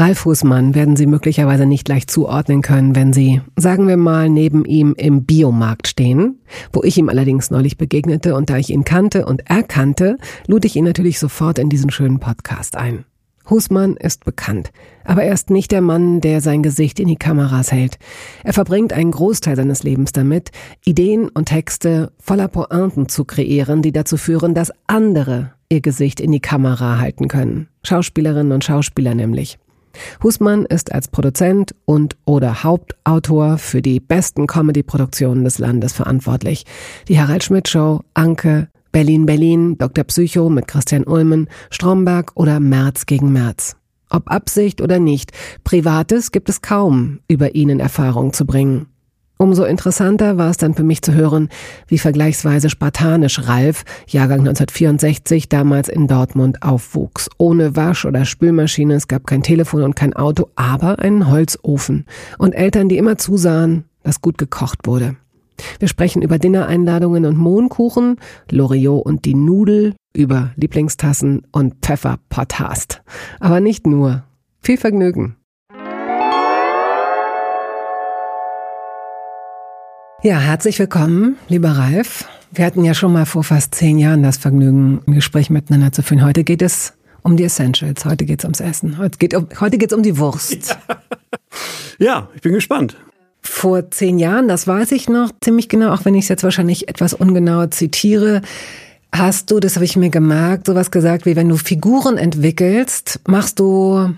Ralf Husmann werden Sie möglicherweise nicht leicht zuordnen können, wenn Sie, sagen wir mal, neben ihm im Biomarkt stehen, wo ich ihm allerdings neulich begegnete und da ich ihn kannte und erkannte, lud ich ihn natürlich sofort in diesen schönen Podcast ein. Husmann ist bekannt, aber er ist nicht der Mann, der sein Gesicht in die Kameras hält. Er verbringt einen Großteil seines Lebens damit, Ideen und Texte voller Pointen zu kreieren, die dazu führen, dass andere ihr Gesicht in die Kamera halten können. Schauspielerinnen und Schauspieler nämlich. Husmann ist als Produzent und oder Hauptautor für die besten Comedy-Produktionen des Landes verantwortlich. Die Harald Schmidt Show, Anke, Berlin Berlin, Dr. Psycho mit Christian Ulmen, Stromberg oder März gegen März. Ob Absicht oder nicht, Privates gibt es kaum, über ihn in Erfahrung zu bringen. Umso interessanter war es dann für mich zu hören, wie vergleichsweise spartanisch Ralf, Jahrgang 1964, damals in Dortmund aufwuchs. Ohne Wasch- oder Spülmaschine, es gab kein Telefon und kein Auto, aber einen Holzofen. Und Eltern, die immer zusahen, dass gut gekocht wurde. Wir sprechen über Dinnereinladungen und Mohnkuchen, Loriot und die Nudel, über Lieblingstassen und Pfefferpotthast. Aber nicht nur. Viel Vergnügen. Ja, herzlich willkommen, lieber Ralf. Wir hatten ja schon mal vor fast zehn Jahren das Vergnügen, ein Gespräch miteinander zu führen. Heute geht es um die Essentials. Heute geht es ums Essen. Heute geht um, heute geht's um die Wurst. Ja. ja, ich bin gespannt. Vor zehn Jahren, das weiß ich noch ziemlich genau, auch wenn ich es jetzt wahrscheinlich etwas ungenau zitiere, hast du, das habe ich mir gemerkt, sowas gesagt wie, wenn du Figuren entwickelst, machst du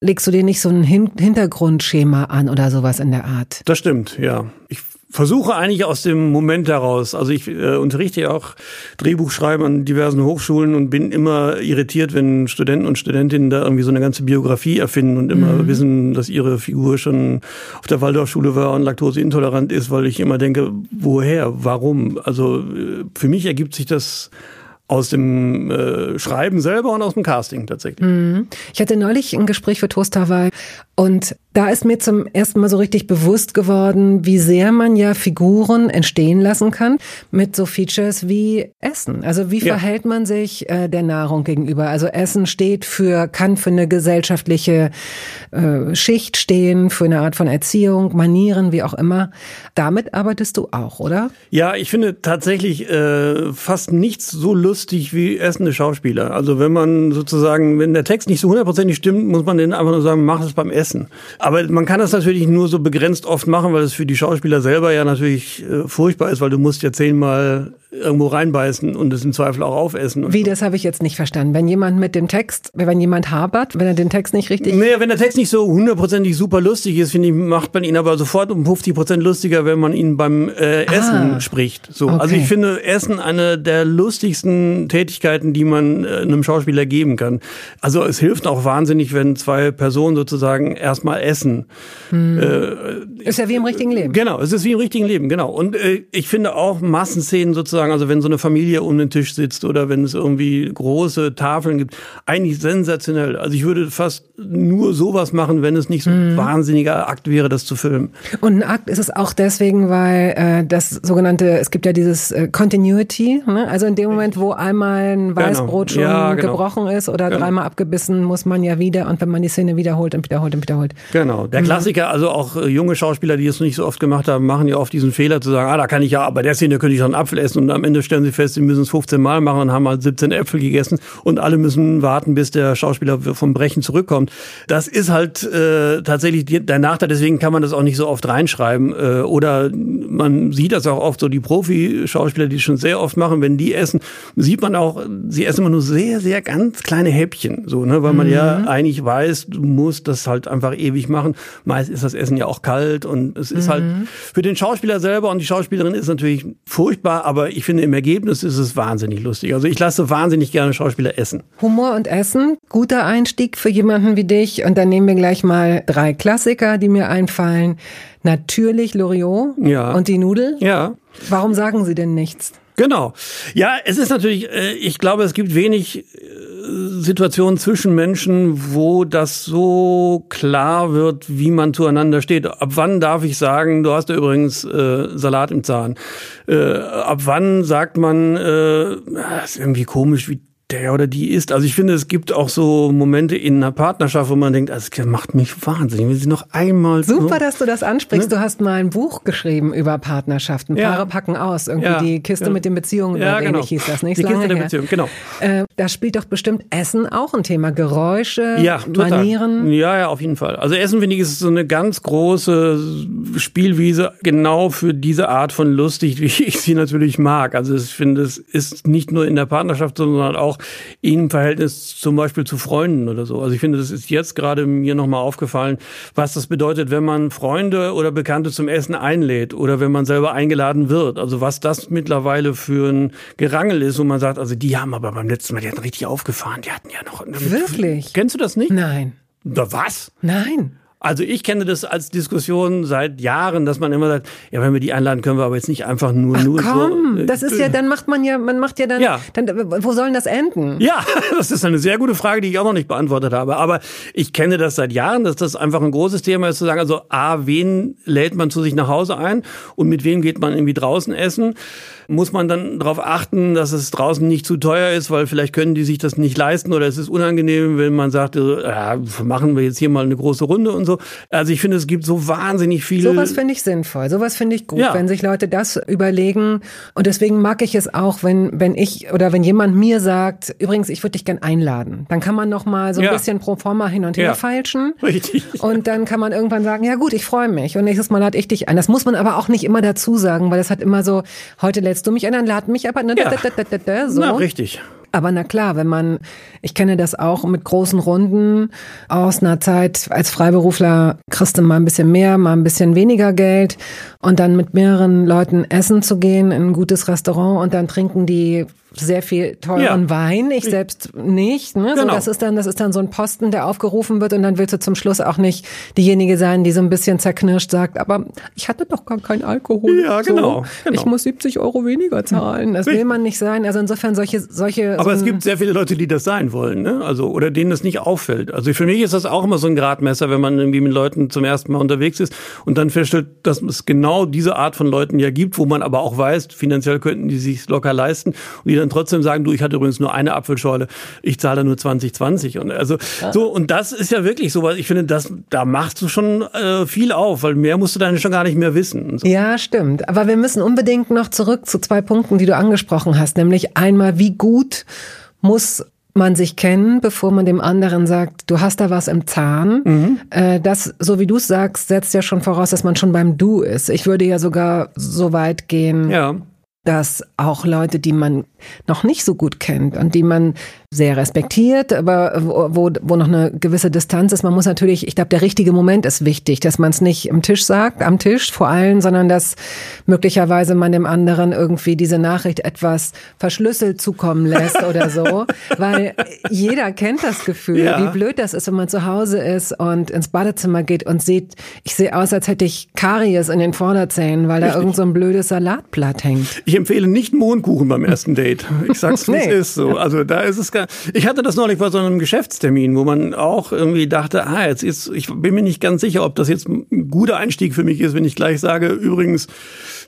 legst du dir nicht so ein Hintergrundschema an oder sowas in der Art? Das stimmt, ja. Ich versuche eigentlich aus dem Moment heraus. Also ich äh, unterrichte ja auch Drehbuchschreiben an diversen Hochschulen und bin immer irritiert, wenn Studenten und Studentinnen da irgendwie so eine ganze Biografie erfinden und immer mhm. wissen, dass ihre Figur schon auf der Waldorfschule war und laktoseintolerant ist, weil ich immer denke, woher, warum? Also äh, für mich ergibt sich das aus dem äh, Schreiben selber und aus dem Casting tatsächlich. Mhm. Ich hatte neulich ein Gespräch für Toast Hawaii und da ist mir zum ersten Mal so richtig bewusst geworden, wie sehr man ja Figuren entstehen lassen kann mit so Features wie Essen. Also wie ja. verhält man sich äh, der Nahrung gegenüber? Also Essen steht für, kann für eine gesellschaftliche äh, Schicht stehen, für eine Art von Erziehung, Manieren, wie auch immer. Damit arbeitest du auch, oder? Ja, ich finde tatsächlich äh, fast nichts so lustig wie essende Schauspieler. Also wenn man sozusagen, wenn der Text nicht so hundertprozentig stimmt, muss man den einfach nur sagen, mach es beim Essen. Aber man kann das natürlich nur so begrenzt oft machen, weil es für die Schauspieler selber ja natürlich äh, furchtbar ist, weil du musst ja zehnmal irgendwo reinbeißen und es im Zweifel auch aufessen. Wie, das habe ich jetzt nicht verstanden. Wenn jemand mit dem Text, wenn jemand habert, wenn er den Text nicht richtig... Naja, wenn der Text nicht so hundertprozentig super lustig ist, finde ich, macht man ihn aber sofort um 50 Prozent lustiger, wenn man ihn beim äh, Essen ah, spricht. So. Okay. Also ich finde Essen eine der lustigsten Tätigkeiten, die man äh, einem Schauspieler geben kann. Also es hilft auch wahnsinnig, wenn zwei Personen sozusagen erstmal essen. Hm. Äh, ist ja wie im richtigen Leben. Genau, es ist wie im richtigen Leben, genau. Und äh, ich finde auch Massenszenen sozusagen sagen, also wenn so eine Familie um den Tisch sitzt oder wenn es irgendwie große Tafeln gibt, eigentlich sensationell. Also ich würde fast nur sowas machen, wenn es nicht so ein mhm. wahnsinniger Akt wäre, das zu filmen. Und ein Akt ist es auch deswegen, weil äh, das sogenannte, es gibt ja dieses äh, Continuity, ne? also in dem Moment, wo einmal ein genau. Weißbrot genau. schon ja, genau. gebrochen ist oder genau. dreimal abgebissen, muss man ja wieder und wenn man die Szene wiederholt und wiederholt und wiederholt. Genau, der mhm. Klassiker, also auch äh, junge Schauspieler, die es nicht so oft gemacht haben, machen ja oft diesen Fehler zu sagen, ah, da kann ich ja, aber der Szene könnte ich schon einen Apfel essen und am Ende stellen sie fest, sie müssen es 15 Mal machen und haben halt 17 Äpfel gegessen und alle müssen warten, bis der Schauspieler vom Brechen zurückkommt. Das ist halt äh, tatsächlich der Nachteil, deswegen kann man das auch nicht so oft reinschreiben. Äh, oder man sieht das auch oft so, die Profi-Schauspieler, die es schon sehr oft machen, wenn die essen, sie sieht man auch, sie essen immer nur sehr, sehr ganz kleine Häppchen, so, ne, weil man mhm. ja eigentlich weiß, du musst das halt einfach ewig machen. Meist ist das Essen ja auch kalt und es ist halt mhm. halt für den Schauspieler selber und die Schauspielerin ist natürlich furchtbar, aber ich finde im Ergebnis ist es wahnsinnig lustig. Also ich lasse wahnsinnig gerne Schauspieler essen. Humor und Essen, guter Einstieg für jemanden wie dich. Und dann nehmen wir gleich mal drei Klassiker, die mir einfallen. Natürlich Loriot ja. und die Nudel. Ja. Warum sagen Sie denn nichts? Genau. Ja, es ist natürlich, äh, ich glaube, es gibt wenig Situationen zwischen Menschen, wo das so klar wird, wie man zueinander steht. Ab wann darf ich sagen, du hast ja übrigens äh, Salat im Zahn? Äh, ab wann sagt man, äh, das ist irgendwie komisch, wie der oder die ist. Also ich finde, es gibt auch so Momente in einer Partnerschaft, wo man denkt, also das macht mich wahnsinnig. Wenn sie noch einmal super, so, dass du das ansprichst. Ne? Du hast mal ein Buch geschrieben über Partnerschaften. Ja. Paare packen aus. Irgendwie ja. die Kiste ja. mit den Beziehungen. Ja, genau. hieß das nicht. Die Kiste der Beziehung, genau. Äh, da spielt doch bestimmt Essen auch ein Thema. Geräusche, ja, Manieren. Ja, ja, auf jeden Fall. Also Essen finde ich ist so eine ganz große Spielwiese genau für diese Art von lustig, wie ich sie natürlich mag. Also ich finde, es ist nicht nur in der Partnerschaft, sondern auch auch im Verhältnis zum Beispiel zu Freunden oder so. Also ich finde, das ist jetzt gerade mir nochmal aufgefallen, was das bedeutet, wenn man Freunde oder Bekannte zum Essen einlädt oder wenn man selber eingeladen wird. Also was das mittlerweile für ein Gerangel ist, wo man sagt, also die haben aber beim letzten Mal, die hatten richtig aufgefahren, die hatten ja noch. Wirklich? Kennst du das nicht? Nein. Da was? Nein. Also ich kenne das als Diskussion seit Jahren, dass man immer sagt, ja, wenn wir die einladen, können wir aber jetzt nicht einfach nur Ach, nur komm, so. Äh, das ist ja, dann macht man ja, man macht ja dann, ja. dann, wo sollen das enden? Ja, das ist eine sehr gute Frage, die ich auch noch nicht beantwortet habe. Aber ich kenne das seit Jahren, dass das einfach ein großes Thema ist, zu sagen, also A, wen lädt man zu sich nach Hause ein und mit wem geht man irgendwie draußen essen? Muss man dann darauf achten, dass es draußen nicht zu teuer ist, weil vielleicht können die sich das nicht leisten oder es ist unangenehm, wenn man sagt, äh, ja, machen wir jetzt hier mal eine große Runde und so. Also ich finde, es gibt so wahnsinnig viele. Sowas finde ich sinnvoll. Sowas finde ich gut, ja. wenn sich Leute das überlegen. Und deswegen mag ich es auch, wenn, wenn ich oder wenn jemand mir sagt, übrigens, ich würde dich gern einladen. Dann kann man noch mal so ein ja. bisschen pro forma hin und her ja. feilschen. Richtig. Und dann kann man irgendwann sagen, ja gut, ich freue mich. Und nächstes Mal lade ich dich ein. Das muss man aber auch nicht immer dazu sagen, weil das hat immer so, heute lädst du mich ein, dann lad mich aber, ne, ja. da, da, da, da, so. Na, richtig. Aber na klar, wenn man, ich kenne das auch mit großen Runden aus einer Zeit als Freiberufler, kriegst du mal ein bisschen mehr, mal ein bisschen weniger Geld und dann mit mehreren Leuten essen zu gehen in ein gutes Restaurant und dann trinken die sehr viel teuren ja. Wein, ich selbst nicht. Ne? Genau. So, das ist dann, das ist dann so ein Posten, der aufgerufen wird und dann willst du zum Schluss auch nicht diejenige sein, die so ein bisschen zerknirscht sagt, aber ich hatte doch gar keinen Alkohol. Ja, so. genau, genau. Ich muss 70 Euro weniger zahlen. Das will man nicht sein. Also insofern solche, solche. Aber so es gibt sehr viele Leute, die das sein wollen, ne? Also oder denen das nicht auffällt. Also für mich ist das auch immer so ein Gradmesser, wenn man irgendwie mit Leuten zum ersten Mal unterwegs ist und dann feststellt, dass es genau diese Art von Leuten ja gibt, wo man aber auch weiß, finanziell könnten die sich locker leisten und die dann trotzdem sagen, du, ich hatte übrigens nur eine Apfelschorle, ich zahle nur 2020 und also ja. so und das ist ja wirklich so, weil ich finde, das da machst du schon äh, viel auf, weil mehr musst du dann schon gar nicht mehr wissen. So. Ja, stimmt. Aber wir müssen unbedingt noch zurück zu zwei Punkten, die du angesprochen hast, nämlich einmal, wie gut muss man sich kennen, bevor man dem anderen sagt, du hast da was im Zahn. Mhm. Äh, das, so wie du es sagst, setzt ja schon voraus, dass man schon beim Du ist. Ich würde ja sogar so weit gehen, ja. Dass auch Leute, die man noch nicht so gut kennt und die man sehr respektiert, aber wo, wo noch eine gewisse Distanz ist. Man muss natürlich, ich glaube, der richtige Moment ist wichtig, dass man es nicht am Tisch sagt, am Tisch vor allem, sondern dass möglicherweise man dem anderen irgendwie diese Nachricht etwas verschlüsselt zukommen lässt oder so. Weil jeder kennt das Gefühl, ja. wie blöd das ist, wenn man zu Hause ist und ins Badezimmer geht und sieht, ich sehe aus, als hätte ich Karies in den Vorderzähnen, weil da Richtig. irgend so ein blödes Salatblatt hängt. Ich empfehle nicht Mondkuchen beim ersten Date. Ich sag's, wie nee. es ist so. Also da ist es gar, ich hatte das neulich bei so einem Geschäftstermin, wo man auch irgendwie dachte, ah, jetzt ist, ich bin mir nicht ganz sicher, ob das jetzt ein guter Einstieg für mich ist, wenn ich gleich sage, übrigens,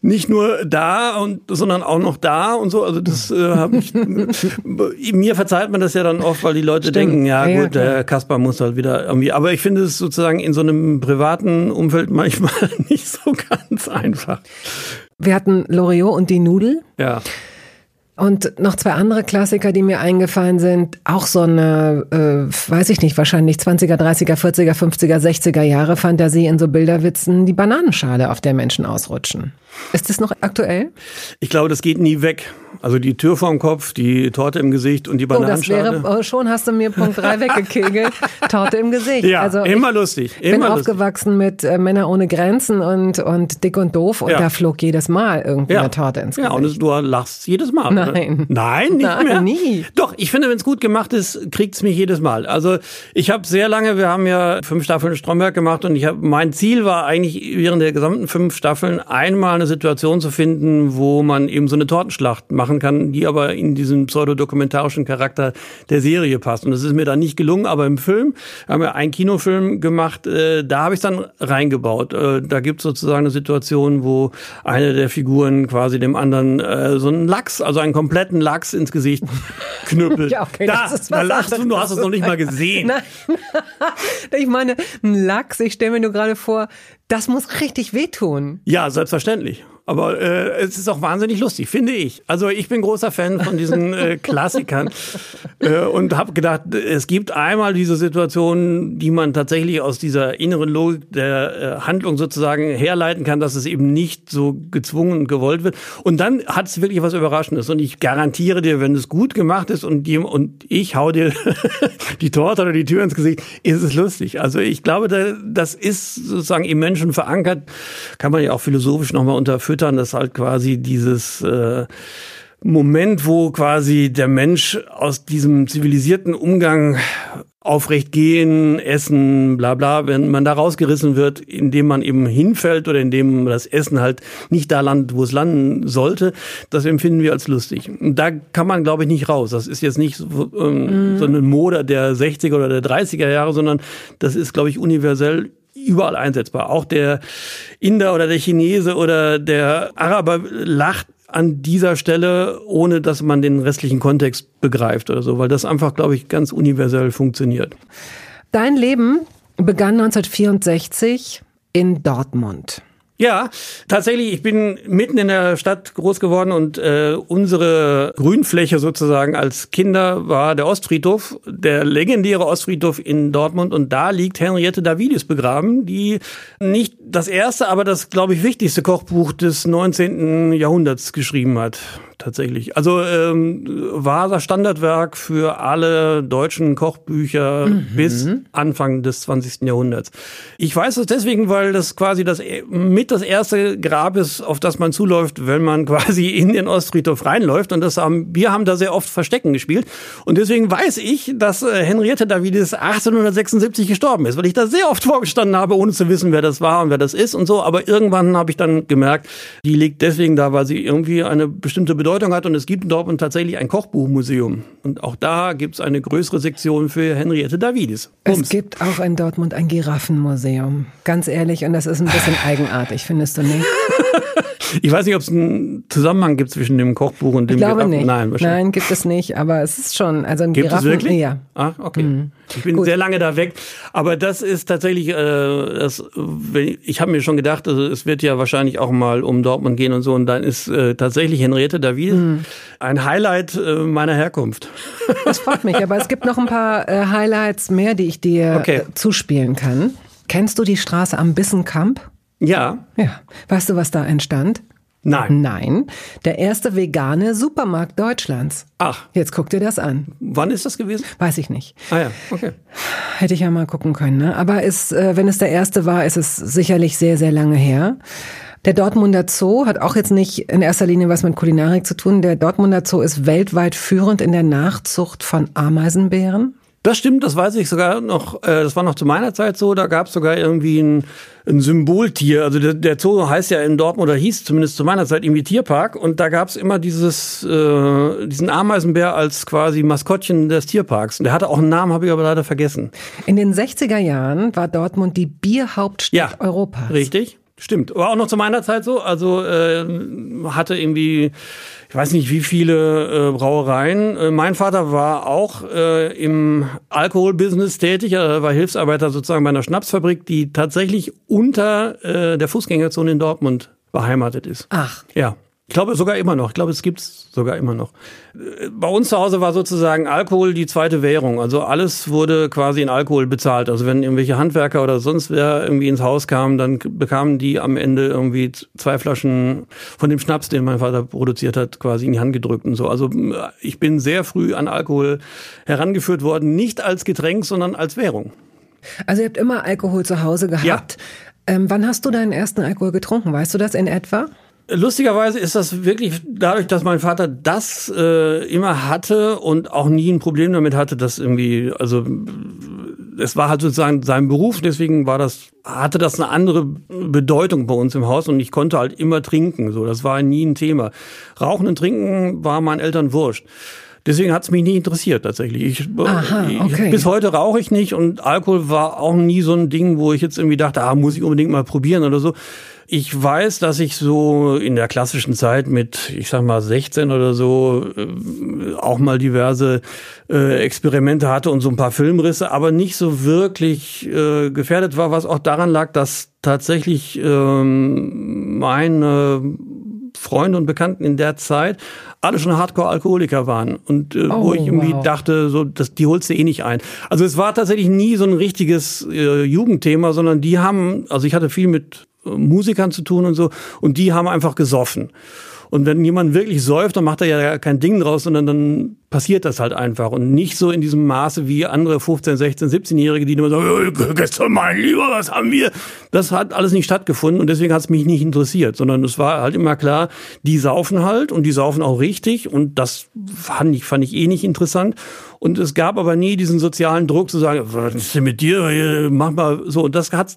nicht nur da und sondern auch noch da und so. Also das äh, habe ich mir verzeiht man das ja dann oft, weil die Leute Stimmt. denken, ja, ja gut, ja, der Kaspar muss halt wieder irgendwie. Aber ich finde es sozusagen in so einem privaten Umfeld manchmal nicht so ganz einfach. Wir hatten Loriot und die Nudel. Ja. Und noch zwei andere Klassiker, die mir eingefallen sind. Auch so eine, äh, weiß ich nicht, wahrscheinlich 20er, 30er, 40er, 50er, 60er Jahre Fantasie in so Bilderwitzen, die Bananenschale, auf der Menschen ausrutschen. Ist das noch aktuell? Ich glaube, das geht nie weg. Also die Tür vorm Kopf, die Torte im Gesicht und die Bananenschale. Oh, das wäre, oh, schon hast du mir Punkt 3 weggekegelt. Torte im Gesicht. Ja, also immer lustig. Ich bin aufgewachsen mit äh, Männer ohne Grenzen und, und dick und doof und ja. da flog jedes Mal irgendwie ja. eine Torte ins Gesicht. Ja, und du lachst jedes Mal. Nein. Oder? Nein, nicht Nein, mehr? nie. Doch, ich finde, wenn es gut gemacht ist, kriegt es mich jedes Mal. Also ich habe sehr lange, wir haben ja fünf Staffeln Stromberg gemacht und ich habe mein Ziel war eigentlich während der gesamten fünf Staffeln einmal eine Situation zu finden, wo man eben so eine Tortenschlacht machen kann, die aber in diesen pseudodokumentarischen Charakter der Serie passt. Und das ist mir dann nicht gelungen, aber im Film haben wir einen Kinofilm gemacht, äh, da habe ich dann reingebaut. Äh, da gibt es sozusagen eine Situation, wo eine der Figuren quasi dem anderen äh, so einen Lachs, also einen kompletten Lachs ins Gesicht knüppelt. ja, okay, da, da lachst du, du hast es noch nicht mal gesehen. Nein. ich meine, ein Lachs, ich stelle mir nur gerade vor, das muss richtig wehtun. Ja, selbstverständlich. Aber äh, es ist auch wahnsinnig lustig, finde ich. Also ich bin großer Fan von diesen äh, Klassikern äh, und habe gedacht, es gibt einmal diese Situation, die man tatsächlich aus dieser inneren Logik der äh, Handlung sozusagen herleiten kann, dass es eben nicht so gezwungen und gewollt wird. Und dann hat es wirklich was Überraschendes. Und ich garantiere dir, wenn es gut gemacht ist und, die, und ich hau dir die Torte oder die Tür ins Gesicht, ist es lustig. Also ich glaube, das ist sozusagen im Menschen verankert, kann man ja auch philosophisch nochmal unterfüttern füttern, dass halt quasi dieses äh, Moment, wo quasi der Mensch aus diesem zivilisierten Umgang aufrecht gehen, essen, bla bla, wenn man da rausgerissen wird, indem man eben hinfällt oder indem das Essen halt nicht da landet, wo es landen sollte, das empfinden wir als lustig. Und da kann man, glaube ich, nicht raus. Das ist jetzt nicht so, ähm, mm. so eine Mode der 60er oder der 30er Jahre, sondern das ist, glaube ich, universell überall einsetzbar. Auch der Inder oder der Chinese oder der Araber lacht an dieser Stelle, ohne dass man den restlichen Kontext begreift oder so, weil das einfach, glaube ich, ganz universell funktioniert. Dein Leben begann 1964 in Dortmund. Ja, tatsächlich, ich bin mitten in der Stadt groß geworden und äh, unsere Grünfläche sozusagen als Kinder war der Ostfriedhof, der legendäre Ostfriedhof in Dortmund und da liegt Henriette Davidis begraben, die nicht das erste, aber das, glaube ich, wichtigste Kochbuch des 19. Jahrhunderts geschrieben hat tatsächlich. Also ähm, war das Standardwerk für alle deutschen Kochbücher mhm. bis Anfang des 20. Jahrhunderts. Ich weiß es deswegen, weil das quasi das mit das erste Grab ist, auf das man zuläuft, wenn man quasi in den Ostfriedhof reinläuft. Und das haben, wir haben da sehr oft Verstecken gespielt. Und deswegen weiß ich, dass äh, Henriette Davidis 1876 gestorben ist, weil ich da sehr oft vorgestanden habe, ohne zu wissen, wer das war und wer das ist und so. Aber irgendwann habe ich dann gemerkt, die liegt deswegen da, weil sie irgendwie eine bestimmte Bedeutung Bedeutung hat. Und es gibt in Dortmund tatsächlich ein Kochbuchmuseum. Und auch da gibt es eine größere Sektion für Henriette Davidis. Bums. Es gibt auch in Dortmund ein Giraffenmuseum. Ganz ehrlich, und das ist ein bisschen eigenartig, findest du nicht? Ich weiß nicht, ob es einen Zusammenhang gibt zwischen dem Kochbuch und dem ich glaube Giraffen. Nicht. Nein, wahrscheinlich. Nein, gibt es nicht, aber es ist schon, also ein gibt Giraffen. Es wirklich? Ja. Ah, okay. Mhm. Ich bin Gut. sehr lange da weg, aber das ist tatsächlich, äh, das, ich habe mir schon gedacht, also es wird ja wahrscheinlich auch mal um Dortmund gehen und so, und dann ist äh, tatsächlich Henriette David mhm. ein Highlight äh, meiner Herkunft. Das freut mich, aber es gibt noch ein paar äh, Highlights mehr, die ich dir okay. Äh, zuspielen kann. Kennst du die Straße am Bissenkamp? Ja. Ja. Weißt du, was da entstand? Nein. Nein. Der erste vegane Supermarkt Deutschlands. Ach. Jetzt guck dir das an. Wann ist das gewesen? Weiß ich nicht. Ah ja, okay. Hätte ich ja mal gucken können. Ne? Aber ist, wenn es der erste war, ist es sicherlich sehr, sehr lange her. Der Dortmunder Zoo hat auch jetzt nicht in erster Linie was mit Kulinarik zu tun. Der Dortmunder Zoo ist weltweit führend in der Nachzucht von Ameisenbären. Das stimmt, das weiß ich sogar noch. Äh, das war noch zu meiner Zeit so. Da gab es sogar irgendwie ein, ein Symboltier. Also der, der, Zoo heißt ja in Dortmund oder hieß zumindest zu meiner Zeit irgendwie Tierpark. Und da gab es immer dieses, äh, diesen Ameisenbär als quasi Maskottchen des Tierparks. Und der hatte auch einen Namen, habe ich aber leider vergessen. In den 60er Jahren war Dortmund die Bierhauptstadt ja, Europas. Richtig. Stimmt, war auch noch zu meiner Zeit so. Also äh, hatte irgendwie, ich weiß nicht wie viele äh, Brauereien. Äh, mein Vater war auch äh, im Alkoholbusiness tätig. Er war Hilfsarbeiter sozusagen bei einer Schnapsfabrik, die tatsächlich unter äh, der Fußgängerzone in Dortmund beheimatet ist. Ach. Ja. Ich glaube sogar immer noch. Ich glaube, es gibt's sogar immer noch. Bei uns zu Hause war sozusagen Alkohol die zweite Währung. Also alles wurde quasi in Alkohol bezahlt. Also wenn irgendwelche Handwerker oder sonst wer irgendwie ins Haus kam, dann bekamen die am Ende irgendwie zwei Flaschen von dem Schnaps, den mein Vater produziert hat, quasi in die Hand gedrückt und so. Also ich bin sehr früh an Alkohol herangeführt worden, nicht als Getränk, sondern als Währung. Also ihr habt immer Alkohol zu Hause gehabt. Ja. Ähm, wann hast du deinen ersten Alkohol getrunken? Weißt du das in etwa? Lustigerweise ist das wirklich dadurch, dass mein Vater das äh, immer hatte und auch nie ein Problem damit hatte, dass irgendwie, also es war halt sozusagen sein Beruf, deswegen war das, hatte das eine andere Bedeutung bei uns im Haus und ich konnte halt immer trinken. So, das war nie ein Thema. Rauchen und Trinken war meinen Eltern wurscht. Deswegen hat es mich nie interessiert tatsächlich. Ich, Aha, okay. ich, bis heute rauche ich nicht und Alkohol war auch nie so ein Ding, wo ich jetzt irgendwie dachte, ah, muss ich unbedingt mal probieren oder so. Ich weiß, dass ich so in der klassischen Zeit mit, ich sag mal, 16 oder so äh, auch mal diverse äh, Experimente hatte und so ein paar Filmrisse, aber nicht so wirklich äh, gefährdet war, was auch daran lag, dass tatsächlich ähm, meine Freunde und Bekannten in der Zeit alle schon Hardcore-Alkoholiker waren und äh, oh, wo ich irgendwie wow. dachte, so, das, die holst du eh nicht ein. Also es war tatsächlich nie so ein richtiges äh, Jugendthema, sondern die haben, also ich hatte viel mit Musikern zu tun und so. Und die haben einfach gesoffen. Und wenn jemand wirklich säuft, dann macht er ja kein Ding draus, sondern dann passiert das halt einfach. Und nicht so in diesem Maße wie andere 15, 16, 17-Jährige, die immer sagen, gestern mein Lieber, was haben wir? Das hat alles nicht stattgefunden und deswegen hat es mich nicht interessiert, sondern es war halt immer klar, die saufen halt und die saufen auch richtig und das fand ich, fand ich eh nicht interessant. Und es gab aber nie diesen sozialen Druck zu sagen, was ist denn mit dir? Mach mal so. Und das hat es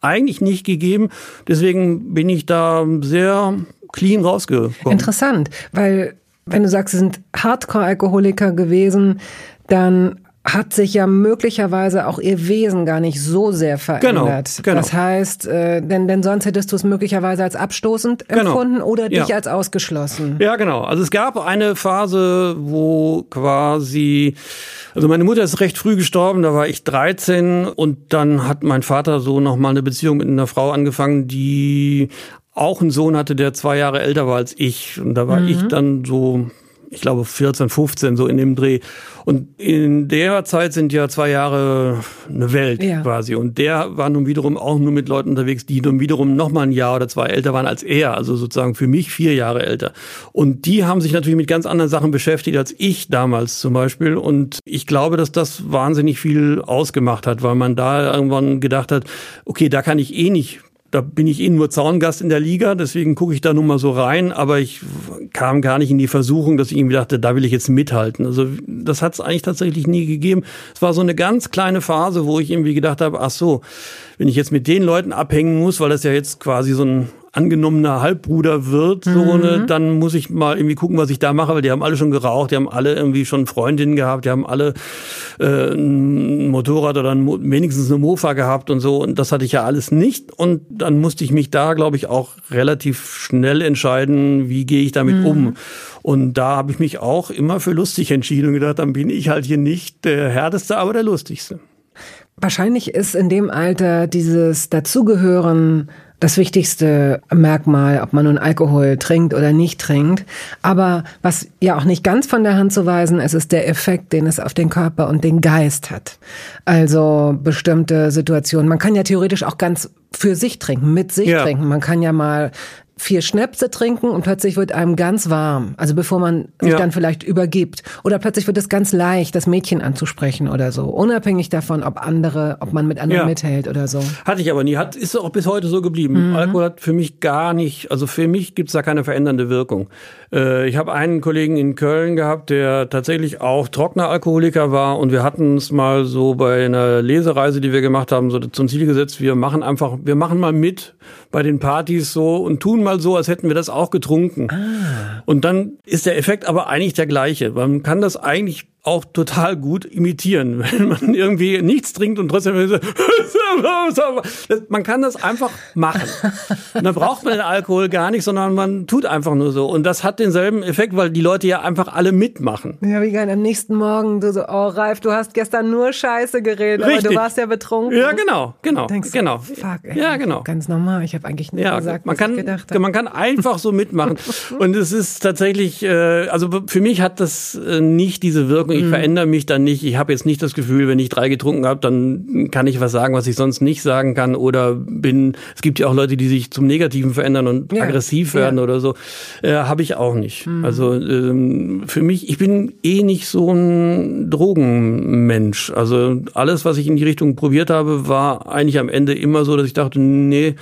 eigentlich nicht gegeben. Deswegen bin ich da sehr clean rausgekommen. Interessant, weil wenn du sagst, sie sind Hardcore-Alkoholiker gewesen, dann hat sich ja möglicherweise auch ihr Wesen gar nicht so sehr verändert. Genau, genau. Das heißt, äh, denn, denn sonst hättest du es möglicherweise als abstoßend genau. empfunden genau. oder dich ja. als ausgeschlossen. Ja, genau. Also es gab eine Phase, wo quasi, also meine Mutter ist recht früh gestorben, da war ich 13 und dann hat mein Vater so nochmal eine Beziehung mit einer Frau angefangen, die auch einen Sohn hatte, der zwei Jahre älter war als ich. Und da war mhm. ich dann so, ich glaube 14, 15, so in dem Dreh. Und in der Zeit sind ja zwei Jahre eine Welt ja. quasi. Und der war nun wiederum auch nur mit Leuten unterwegs, die nun wiederum noch mal ein Jahr oder zwei älter waren als er. Also sozusagen für mich vier Jahre älter. Und die haben sich natürlich mit ganz anderen Sachen beschäftigt als ich damals zum Beispiel. Und ich glaube, dass das wahnsinnig viel ausgemacht hat, weil man da irgendwann gedacht hat, okay, da kann ich eh nicht da bin ich eh nur Zaungast in der Liga, deswegen gucke ich da nun mal so rein, aber ich kam gar nicht in die Versuchung, dass ich irgendwie dachte, da will ich jetzt mithalten. Also das hat es eigentlich tatsächlich nie gegeben. Es war so eine ganz kleine Phase, wo ich irgendwie gedacht habe, ach so, wenn ich jetzt mit den Leuten abhängen muss, weil das ja jetzt quasi so ein angenommener Halbbruder wird, so mhm. ne, dann muss ich mal irgendwie gucken, was ich da mache, weil die haben alle schon geraucht, die haben alle irgendwie schon Freundinnen gehabt, die haben alle äh, ein Motorrad oder ein, wenigstens eine Mofa gehabt und so und das hatte ich ja alles nicht und dann musste ich mich da, glaube ich, auch relativ schnell entscheiden, wie gehe ich damit mhm. um. Und da habe ich mich auch immer für lustig entschieden und gedacht, dann bin ich halt hier nicht der härteste, aber der lustigste. Wahrscheinlich ist in dem Alter dieses Dazugehören das wichtigste Merkmal, ob man nun Alkohol trinkt oder nicht trinkt. Aber was ja auch nicht ganz von der Hand zu weisen ist, ist der Effekt, den es auf den Körper und den Geist hat. Also bestimmte Situationen. Man kann ja theoretisch auch ganz für sich trinken, mit sich ja. trinken. Man kann ja mal vier Schnäpse trinken und plötzlich wird einem ganz warm. Also bevor man sich ja. dann vielleicht übergibt. Oder plötzlich wird es ganz leicht, das Mädchen anzusprechen oder so. Unabhängig davon, ob andere, ob man mit anderen ja. mithält oder so. Hatte ich aber nie. Hat, ist auch bis heute so geblieben. Mhm. Alkohol hat für mich gar nicht, also für mich gibt's da keine verändernde Wirkung. Äh, ich habe einen Kollegen in Köln gehabt, der tatsächlich auch trockener Alkoholiker war und wir hatten es mal so bei einer Lesereise, die wir gemacht haben, so zum Ziel gesetzt, wir machen einfach, wir machen mal mit bei den Partys so und tun mal so, als hätten wir das auch getrunken. Ah. Und dann ist der Effekt aber eigentlich der gleiche. Man kann das eigentlich auch total gut imitieren, wenn man irgendwie nichts trinkt und trotzdem man kann das einfach machen. Und dann braucht man den Alkohol gar nicht, sondern man tut einfach nur so. Und das hat denselben Effekt, weil die Leute ja einfach alle mitmachen. Ja, wie geil. Am nächsten Morgen du so, oh Ralf, du hast gestern nur Scheiße geredet, Richtig. aber du warst ja betrunken. Ja, genau, genau, Denkst, genau. Fuck, ey, ja, genau. Ganz normal. Ich habe eigentlich nicht ja, gesagt, man was kann, ich gedacht habe. Man kann einfach so mitmachen. Und es ist tatsächlich, äh, also für mich hat das äh, nicht diese Wirkung. Ich mhm. verändere mich dann nicht. Ich habe jetzt nicht das Gefühl, wenn ich drei getrunken habe, dann kann ich was sagen, was ich sonst nicht sagen kann. Oder bin, es gibt ja auch Leute, die sich zum Negativen verändern und ja. aggressiv werden ja. oder so. Äh, habe ich auch nicht. Mhm. Also ähm, für mich, ich bin eh nicht so ein Drogenmensch. Also alles, was ich in die Richtung probiert habe, war eigentlich am Ende immer so, dass ich dachte, nee,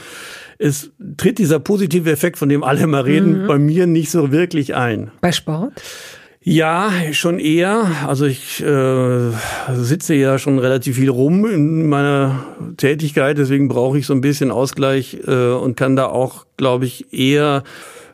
es tritt dieser positive Effekt, von dem alle immer reden, mhm. bei mir nicht so wirklich ein. Bei Sport? Ja, schon eher. Also ich äh, sitze ja schon relativ viel rum in meiner Tätigkeit, deswegen brauche ich so ein bisschen Ausgleich äh, und kann da auch, glaube ich, eher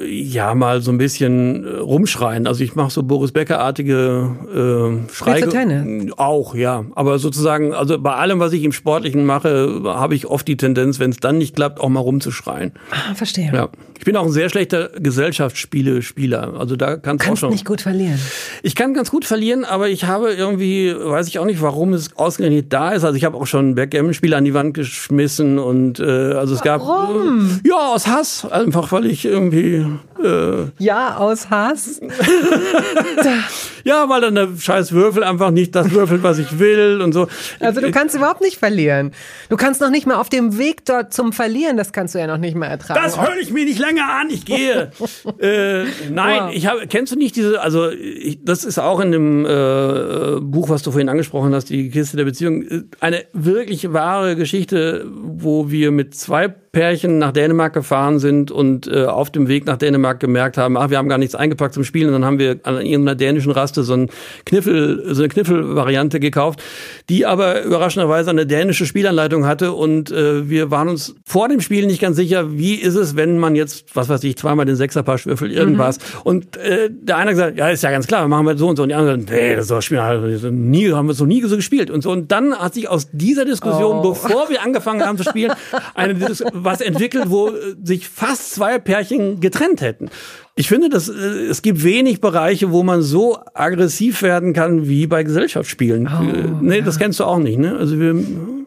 ja mal so ein bisschen äh, rumschreien. Also ich mache so Boris Becker-artige äh, Schreie. Auch, ja. Aber sozusagen, also bei allem, was ich im Sportlichen mache, habe ich oft die Tendenz, wenn es dann nicht klappt, auch mal rumzuschreien. Ah, verstehe. Ja. Ich bin auch ein sehr schlechter Gesellschaftsspiele-Spieler. Also da kannst du auch schon. nicht gut verlieren. Ich kann ganz gut verlieren, aber ich habe irgendwie, weiß ich auch nicht, warum es ausgerechnet da ist. Also ich habe auch schon Backgammon-Spiele an die Wand geschmissen und äh, also es gab warum? äh, ja aus Hass einfach, weil ich irgendwie äh, ja, aus Hass. ja, weil dann der scheiß Würfel einfach nicht das würfelt, was ich will und so. Also du kannst überhaupt nicht verlieren. Du kannst noch nicht mal auf dem Weg dort zum Verlieren, das kannst du ja noch nicht mal ertragen. Das höre ich mir nicht länger an, ich gehe. äh, nein, wow. ich habe, kennst du nicht diese, also ich, das ist auch in dem äh, Buch, was du vorhin angesprochen hast, die Kiste der Beziehung, äh, eine wirklich wahre Geschichte, wo wir mit zwei Pärchen nach Dänemark gefahren sind und äh, auf dem Weg nach Dänemark gemerkt haben, ach, wir haben gar nichts eingepackt zum Spielen. Und dann haben wir an irgendeiner dänischen Raste so, ein Kniffel, so eine Kniffelvariante gekauft, die aber überraschenderweise eine dänische Spielanleitung hatte. Und äh, wir waren uns vor dem Spiel nicht ganz sicher, wie ist es, wenn man jetzt, was weiß ich, zweimal den Sechserpaar würfelt, irgendwas. Mhm. Und äh, der eine hat gesagt, ja, ist ja ganz klar, machen wir so und so. Und die andere, nee, das ist doch Spiel, also, nie, haben wir so nie so gespielt. Und so. Und dann hat sich aus dieser Diskussion, oh. bevor wir angefangen haben zu spielen, eine was entwickelt, wo äh, sich fast zwei Pärchen getrennt hätten. Ich finde, dass, äh, es gibt wenig Bereiche, wo man so aggressiv werden kann wie bei Gesellschaftsspielen. Oh, äh, nee, ja. das kennst du auch nicht, ne? Also wir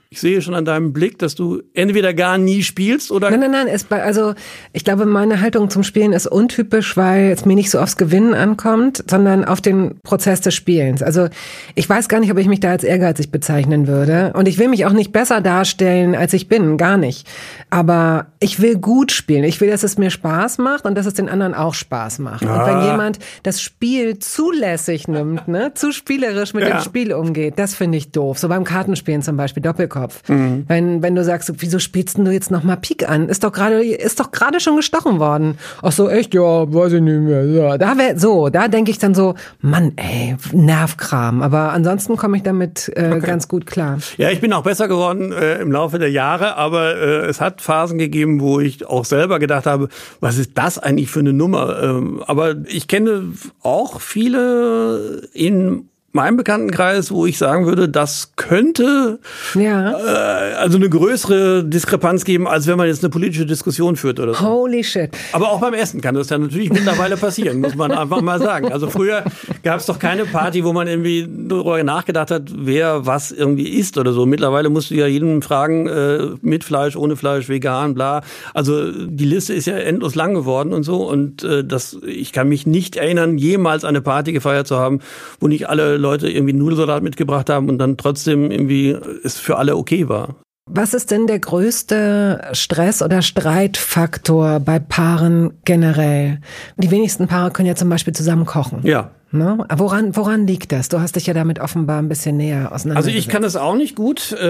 ich sehe schon an deinem Blick, dass du entweder gar nie spielst oder. Nein, nein, nein. Es, also ich glaube, meine Haltung zum Spielen ist untypisch, weil es mir nicht so aufs Gewinnen ankommt, sondern auf den Prozess des Spielens. Also ich weiß gar nicht, ob ich mich da als ehrgeizig bezeichnen würde. Und ich will mich auch nicht besser darstellen, als ich bin. Gar nicht. Aber ich will gut spielen. Ich will, dass es mir Spaß macht und dass es den anderen auch Spaß macht. Ah. Und wenn ah. jemand das Spiel zulässig nimmt, ne, zu spielerisch mit ja. dem Spiel umgeht, das finde ich doof. So beim Kartenspielen zum Beispiel, Doppelkopf. Kopf. Mhm. Wenn, wenn du sagst, wieso spielst du jetzt noch mal Pik an? Ist doch gerade, ist doch gerade schon gestochen worden. Ach so, echt? Ja, weiß ich nicht mehr. Ja, da wär, so, da denke ich dann so, Mann, ey, Nervkram. Aber ansonsten komme ich damit äh, okay. ganz gut klar. Ja, ich bin auch besser geworden äh, im Laufe der Jahre, aber äh, es hat Phasen gegeben, wo ich auch selber gedacht habe, was ist das eigentlich für eine Nummer? Ähm, aber ich kenne auch viele in meinem Bekanntenkreis, wo ich sagen würde, das könnte ja. äh, also eine größere Diskrepanz geben, als wenn man jetzt eine politische Diskussion führt oder so. Holy shit. Aber auch beim Essen kann das ja natürlich mittlerweile passieren, muss man einfach mal sagen. Also früher gab es doch keine Party, wo man irgendwie darüber nachgedacht hat, wer was irgendwie isst oder so. Mittlerweile musst du ja jeden fragen, äh, mit Fleisch, ohne Fleisch, vegan, bla. Also die Liste ist ja endlos lang geworden und so. Und äh, das, ich kann mich nicht erinnern, jemals eine Party gefeiert zu haben, wo nicht alle Leute irgendwie Nudelsalat mitgebracht haben und dann trotzdem irgendwie es für alle okay war. Was ist denn der größte Stress- oder Streitfaktor bei Paaren generell? Die wenigsten Paare können ja zum Beispiel zusammen kochen. Ja. Ne? Woran, woran liegt das? Du hast dich ja damit offenbar ein bisschen näher auseinandergesetzt. Also ich kann das auch nicht gut, äh,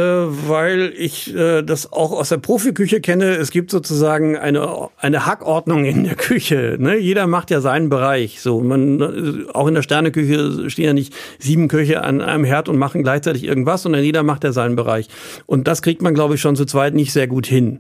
weil ich äh, das auch aus der Profiküche kenne. Es gibt sozusagen eine, eine Hackordnung in der Küche. Ne? Jeder macht ja seinen Bereich. So, man, äh, auch in der Sterneküche stehen ja nicht sieben Köche an einem Herd und machen gleichzeitig irgendwas, sondern jeder macht ja seinen Bereich. Und das kriegt man, glaube ich, schon zu zweit nicht sehr gut hin.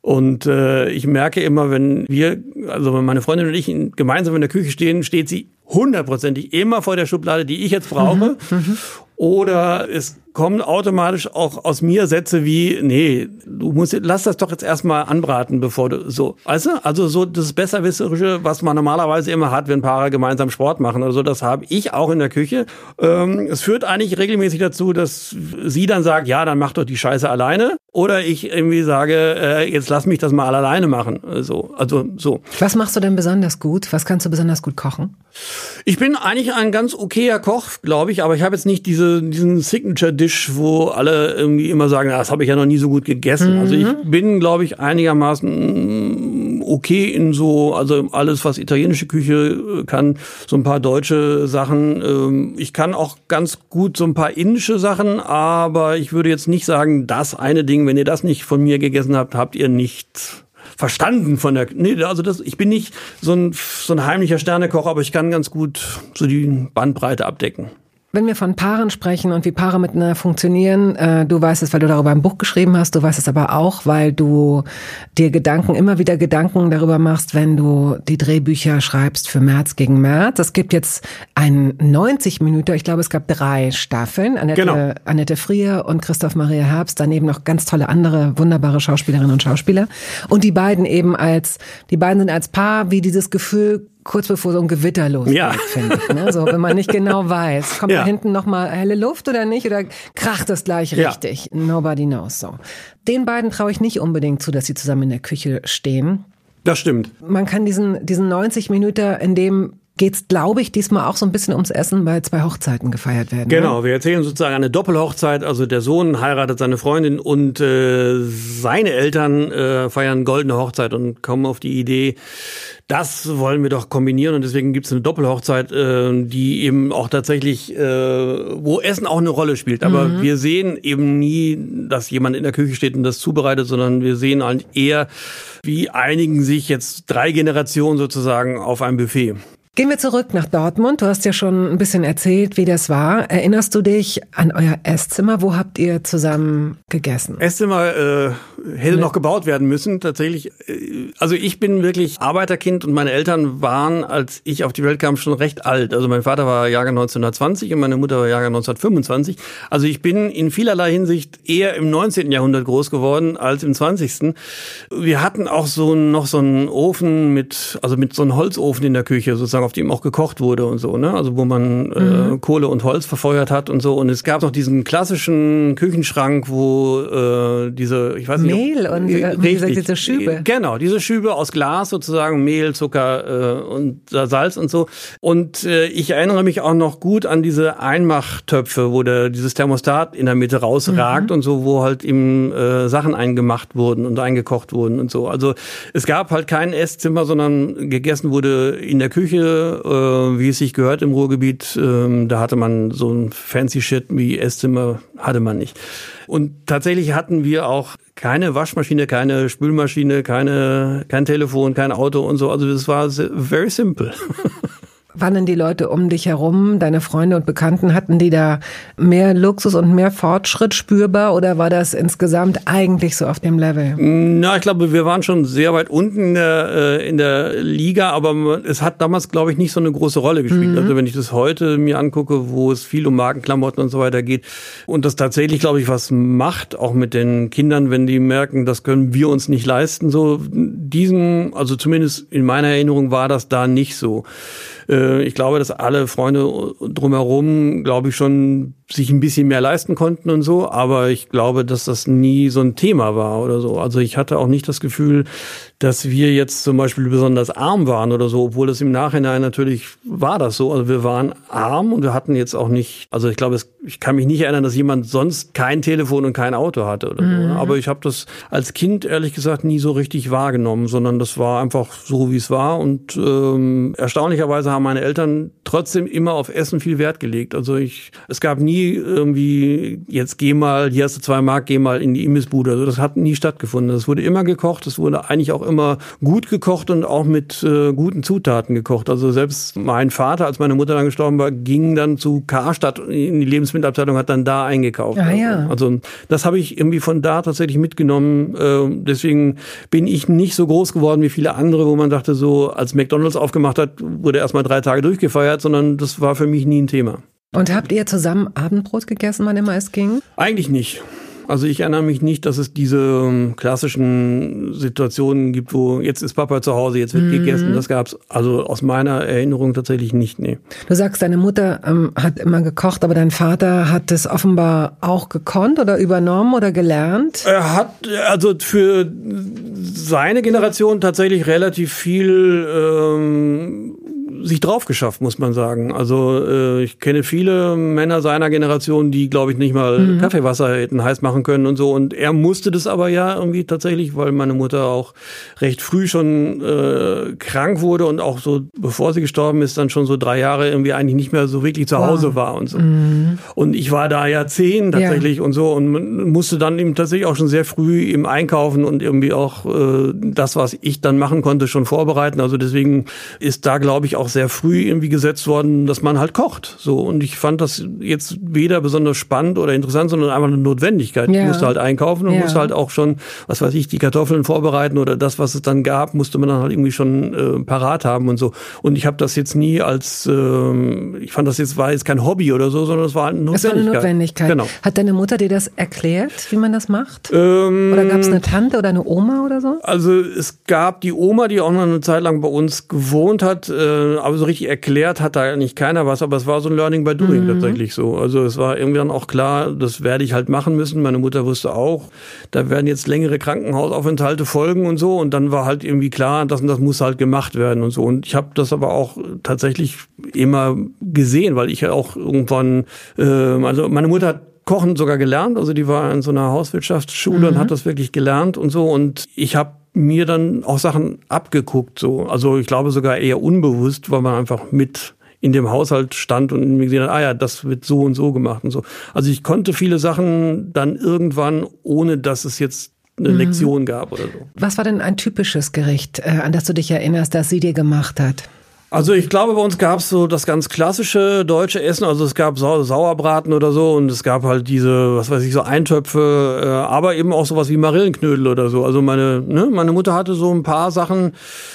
Und äh, ich merke immer, wenn wir, also wenn meine Freundin und ich gemeinsam in der Küche stehen, steht sie hundertprozentig immer vor der Schublade, die ich jetzt brauche. Mhm. Mhm. Oder es kommen automatisch auch aus mir Sätze wie, nee, du musst, lass das doch jetzt erstmal anbraten, bevor du so, weißt du? Also so das Besserwisserische, was man normalerweise immer hat, wenn Paare gemeinsam Sport machen oder so, das habe ich auch in der Küche. Ähm, es führt eigentlich regelmäßig dazu, dass sie dann sagt, ja, dann mach doch die Scheiße alleine. Oder ich irgendwie sage, äh, jetzt lass mich das mal alleine machen. So, also so. Was machst du denn besonders gut? Was kannst du besonders gut kochen? Ich bin eigentlich ein ganz okayer Koch, glaube ich, aber ich habe jetzt nicht diese, diesen Signature-Dish, wo alle irgendwie immer sagen, das habe ich ja noch nie so gut gegessen. Mhm. Also ich mhm. bin, glaube ich, einigermaßen okay in so, also alles, was italienische Küche kann, so ein paar deutsche Sachen. Ähm, ich kann auch ganz gut so ein paar indische Sachen, aber ich würde jetzt nicht sagen, das eine Ding, wenn ihr das nicht von mir gegessen habt, habt ihr nicht verstanden von der. Nee, also das, ich bin nicht so ein, so ein heimlicher Sternekocher, aber ich kann ganz gut so die Bandbreite abdecken. Wenn wir von Paaren sprechen und wie Paare miteinander funktionieren, äh, du weißt es, weil du darüber ein Buch geschrieben hast, du weißt es aber auch, weil du dir Gedanken, immer wieder Gedanken darüber machst, wenn du die Drehbücher schreibst für März gegen März. Es gibt jetzt einen 90 Minuten, ich glaube, es gab drei Staffeln. Annette, genau. Annette Frier und Christoph Maria Herbst, daneben noch ganz tolle andere wunderbare Schauspielerinnen und Schauspieler. Und die beiden eben als, die beiden sind als Paar wie dieses Gefühl, kurz bevor so ein Gewitter losgeht, ja. finde ich. Ne? So, wenn man nicht genau weiß, kommt ja. da hinten nochmal helle Luft oder nicht oder kracht es gleich richtig? Ja. Nobody knows so. Den beiden traue ich nicht unbedingt zu, dass sie zusammen in der Küche stehen. Das stimmt. Man kann diesen, diesen 90 Minuten, in dem geht's, glaube ich, diesmal auch so ein bisschen ums Essen, weil zwei Hochzeiten gefeiert werden. Genau, ne? wir erzählen sozusagen eine Doppelhochzeit. Also der Sohn heiratet seine Freundin und äh, seine Eltern äh, feiern goldene Hochzeit und kommen auf die Idee, das wollen wir doch kombinieren und deswegen gibt es eine Doppelhochzeit, äh, die eben auch tatsächlich, äh, wo Essen auch eine Rolle spielt. Aber mhm. wir sehen eben nie, dass jemand in der Küche steht und das zubereitet, sondern wir sehen halt eher, wie einigen sich jetzt drei Generationen sozusagen auf ein Buffet. Gehen wir zurück nach Dortmund. Du hast ja schon ein bisschen erzählt, wie das war. Erinnerst du dich an euer Esszimmer? Wo habt ihr zusammen gegessen? Esszimmer äh, hätte noch gebaut werden müssen, tatsächlich. Äh, also ich bin wirklich Arbeiterkind und meine Eltern waren, als ich auf die Welt kam, schon recht alt. Also mein Vater war Jahrgang 1920 und meine Mutter war Jahrgang 1925. Also ich bin in vielerlei Hinsicht eher im 19. Jahrhundert groß geworden als im 20. Wir hatten auch so noch so einen Ofen mit, also mit so einem Holzofen in der Küche sozusagen auf dem auch gekocht wurde und so, ne? Also wo man äh, mhm. äh, Kohle und Holz verfeuert hat und so. Und es gab noch diesen klassischen Küchenschrank, wo äh, diese, ich weiß nicht. Mehl ob, und äh, richtig, diese Schübe. Genau, diese Schübe aus Glas sozusagen, Mehl, Zucker äh, und Salz und so. Und äh, ich erinnere mich auch noch gut an diese Einmachtöpfe, wo der, dieses Thermostat in der Mitte rausragt mhm. und so, wo halt eben äh, Sachen eingemacht wurden und eingekocht wurden und so. Also es gab halt kein Esszimmer, sondern gegessen wurde in der Küche äh, wie es sich gehört im Ruhrgebiet. Ähm, da hatte man so ein fancy Shit wie Esszimmer, hatte man nicht. Und tatsächlich hatten wir auch keine Waschmaschine, keine Spülmaschine, keine, kein Telefon, kein Auto und so. Also das war very simple. Waren die Leute um dich herum, deine Freunde und Bekannten, hatten die da mehr Luxus und mehr Fortschritt spürbar oder war das insgesamt eigentlich so auf dem Level? Na, ich glaube, wir waren schon sehr weit unten in der, äh, in der Liga, aber es hat damals, glaube ich, nicht so eine große Rolle gespielt. Mhm. Also wenn ich das heute mir angucke, wo es viel um Markenklamotten und so weiter geht und das tatsächlich, glaube ich, was macht, auch mit den Kindern, wenn die merken, das können wir uns nicht leisten, so diesen, also zumindest in meiner Erinnerung war das da nicht so. Äh, ich glaube, dass alle Freunde drumherum, glaube ich, schon sich ein bisschen mehr leisten konnten und so, aber ich glaube, dass das nie so ein Thema war oder so. Also ich hatte auch nicht das Gefühl, dass wir jetzt zum Beispiel besonders arm waren oder so, obwohl das im Nachhinein natürlich war das so. Also wir waren arm und wir hatten jetzt auch nicht, also ich glaube, es, ich kann mich nicht erinnern, dass jemand sonst kein Telefon und kein Auto hatte oder mhm. so. Aber ich habe das als Kind ehrlich gesagt nie so richtig wahrgenommen, sondern das war einfach so, wie es war. Und ähm, erstaunlicherweise haben meine Eltern trotzdem immer auf Essen viel Wert gelegt. Also ich, es gab nie nie irgendwie, jetzt geh mal, hier hast du zwei Mark, geh mal in die Imbissbude. Also das hat nie stattgefunden. Es wurde immer gekocht, es wurde eigentlich auch immer gut gekocht und auch mit äh, guten Zutaten gekocht. Also selbst mein Vater, als meine Mutter dann gestorben war, ging dann zu Karstadt in die Lebensmittelabteilung, hat dann da eingekauft. Ah, ja. Also das habe ich irgendwie von da tatsächlich mitgenommen. Äh, deswegen bin ich nicht so groß geworden wie viele andere, wo man dachte, so als McDonalds aufgemacht hat, wurde erstmal drei Tage durchgefeiert, sondern das war für mich nie ein Thema. Und habt ihr zusammen Abendbrot gegessen, wann immer es ging? Eigentlich nicht. Also ich erinnere mich nicht, dass es diese ähm, klassischen Situationen gibt, wo jetzt ist Papa zu Hause, jetzt wird mhm. gegessen. Das gab's also aus meiner Erinnerung tatsächlich nicht. Nee. Du sagst, deine Mutter ähm, hat immer gekocht, aber dein Vater hat es offenbar auch gekonnt oder übernommen oder gelernt? Er hat also für seine Generation tatsächlich relativ viel ähm, sich drauf geschafft, muss man sagen. Also äh, ich kenne viele Männer seiner Generation, die, glaube ich, nicht mal mhm. Kaffeewasser hätten heiß machen können und so. Und er musste das aber ja irgendwie tatsächlich, weil meine Mutter auch recht früh schon äh, krank wurde und auch so, bevor sie gestorben ist, dann schon so drei Jahre irgendwie eigentlich nicht mehr so wirklich zu Hause wow. war und so. Mhm. Und ich war da ja zehn tatsächlich ja. und so und musste dann eben tatsächlich auch schon sehr früh im Einkaufen und irgendwie auch äh, das, was ich dann machen konnte, schon vorbereiten. Also deswegen ist da, glaube ich, auch auch sehr früh irgendwie gesetzt worden, dass man halt kocht. So und ich fand das jetzt weder besonders spannend oder interessant, sondern einfach eine Notwendigkeit. Ja. Ich musste halt einkaufen und ja. musste halt auch schon, was weiß ich, die Kartoffeln vorbereiten oder das, was es dann gab, musste man dann halt irgendwie schon äh, parat haben und so. Und ich habe das jetzt nie als, äh, ich fand das jetzt war jetzt kein Hobby oder so, sondern es war halt eine Notwendigkeit. Es war eine Notwendigkeit. Genau. Hat deine Mutter dir das erklärt, wie man das macht? Ähm, oder gab es eine Tante oder eine Oma oder so? Also es gab die Oma, die auch noch eine Zeit lang bei uns gewohnt hat. Äh, aber so richtig erklärt hat da eigentlich keiner was, aber es war so ein Learning by Doing mhm. tatsächlich so. Also es war irgendwie dann auch klar, das werde ich halt machen müssen. Meine Mutter wusste auch, da werden jetzt längere Krankenhausaufenthalte folgen und so. Und dann war halt irgendwie klar, das und das muss halt gemacht werden und so. Und ich habe das aber auch tatsächlich immer gesehen, weil ich ja auch irgendwann, äh, also meine Mutter hat Kochen sogar gelernt. Also die war in so einer Hauswirtschaftsschule mhm. und hat das wirklich gelernt und so. Und ich habe mir dann auch Sachen abgeguckt. So. Also ich glaube sogar eher unbewusst, weil man einfach mit in dem Haushalt stand und mir gesehen hat, ah ja, das wird so und so gemacht und so. Also ich konnte viele Sachen dann irgendwann, ohne dass es jetzt eine mhm. Lektion gab oder so. Was war denn ein typisches Gericht, äh, an das du dich erinnerst, das sie dir gemacht hat? Also ich glaube, bei uns gab es so das ganz klassische deutsche Essen. Also es gab Sau Sauerbraten oder so und es gab halt diese, was weiß ich, so Eintöpfe, äh, aber eben auch sowas wie Marillenknödel oder so. Also meine, ne, meine Mutter hatte so ein paar Sachen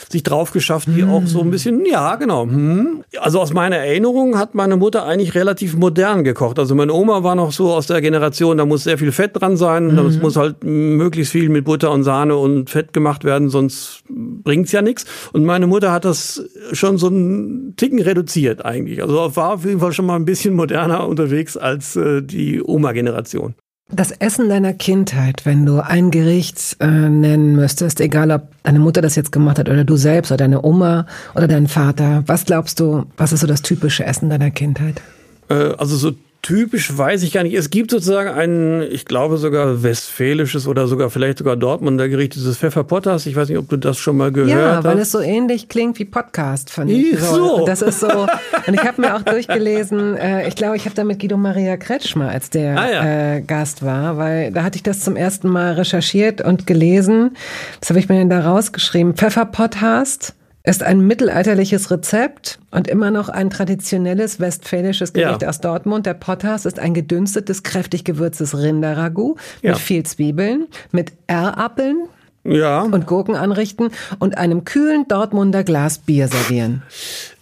sich drauf geschafft, die mm. auch so ein bisschen, ja, genau. Hm. Also aus meiner Erinnerung hat meine Mutter eigentlich relativ modern gekocht. Also meine Oma war noch so aus der Generation, da muss sehr viel Fett dran sein, mm. da mhm. muss halt möglichst viel mit Butter und Sahne und Fett gemacht werden, sonst bringt's ja nichts. Und meine Mutter hat das schon so so einen Ticken reduziert eigentlich. Also war auf jeden Fall schon mal ein bisschen moderner unterwegs als äh, die Oma-Generation. Das Essen deiner Kindheit, wenn du ein Gericht äh, nennen müsstest, egal ob deine Mutter das jetzt gemacht hat oder du selbst oder deine Oma oder dein Vater, was glaubst du, was ist so das typische Essen deiner Kindheit? Äh, also so typisch weiß ich gar nicht. Es gibt sozusagen ein, ich glaube sogar westfälisches oder sogar vielleicht sogar Dortmunder Gericht, dieses Pfefferpotters. Ich weiß nicht, ob du das schon mal gehört hast. Ja, weil es so ähnlich klingt wie Podcast von ich. So. so. Das ist so. Und ich habe mir auch durchgelesen, äh, ich glaube, ich habe da mit Guido Maria Kretschmer als der ah, ja. äh, Gast war, weil da hatte ich das zum ersten Mal recherchiert und gelesen. Was habe ich mir denn da rausgeschrieben? Pfefferpotthast ist ein mittelalterliches Rezept und immer noch ein traditionelles westfälisches Gericht ja. aus Dortmund. Der Potters ist ein gedünstetes, kräftig gewürztes Rinderragout ja. mit viel Zwiebeln, mit R-Appeln ja. und Gurken anrichten und einem kühlen Dortmunder Glas Bier servieren.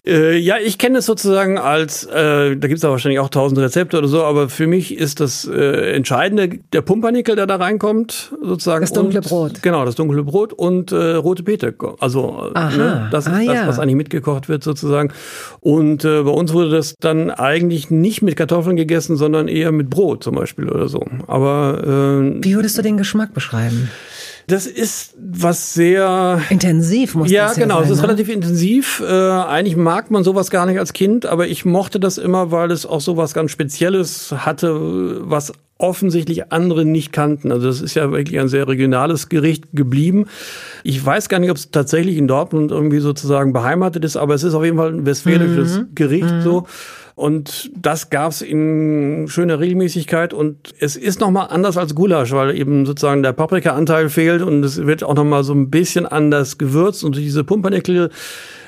Äh, ja, ich kenne es sozusagen als, äh, da gibt es wahrscheinlich auch tausend Rezepte oder so, aber für mich ist das äh, Entscheidende der Pumpernickel, der da reinkommt, sozusagen. Das dunkle und, Brot. Genau, das dunkle Brot und äh, rote Beete. Also äh, ne, das ist ah, das, ja. was eigentlich mitgekocht wird sozusagen. Und äh, bei uns wurde das dann eigentlich nicht mit Kartoffeln gegessen, sondern eher mit Brot zum Beispiel oder so. Aber äh, Wie würdest du den Geschmack beschreiben? Das ist was sehr intensiv, muss ja, das ja genau. Es ist ne? relativ intensiv. Äh, eigentlich mag man sowas gar nicht als Kind, aber ich mochte das immer, weil es auch sowas ganz Spezielles hatte, was offensichtlich andere nicht kannten. Also das ist ja wirklich ein sehr regionales Gericht geblieben. Ich weiß gar nicht, ob es tatsächlich in Dortmund irgendwie sozusagen beheimatet ist, aber es ist auf jeden Fall ein westfälisches mhm. Gericht mhm. so. Und das gab's in schöner Regelmäßigkeit. Und es ist nochmal anders als Gulasch, weil eben sozusagen der Paprika-Anteil fehlt. Und es wird auch nochmal so ein bisschen anders gewürzt. Und diese Pumpernickel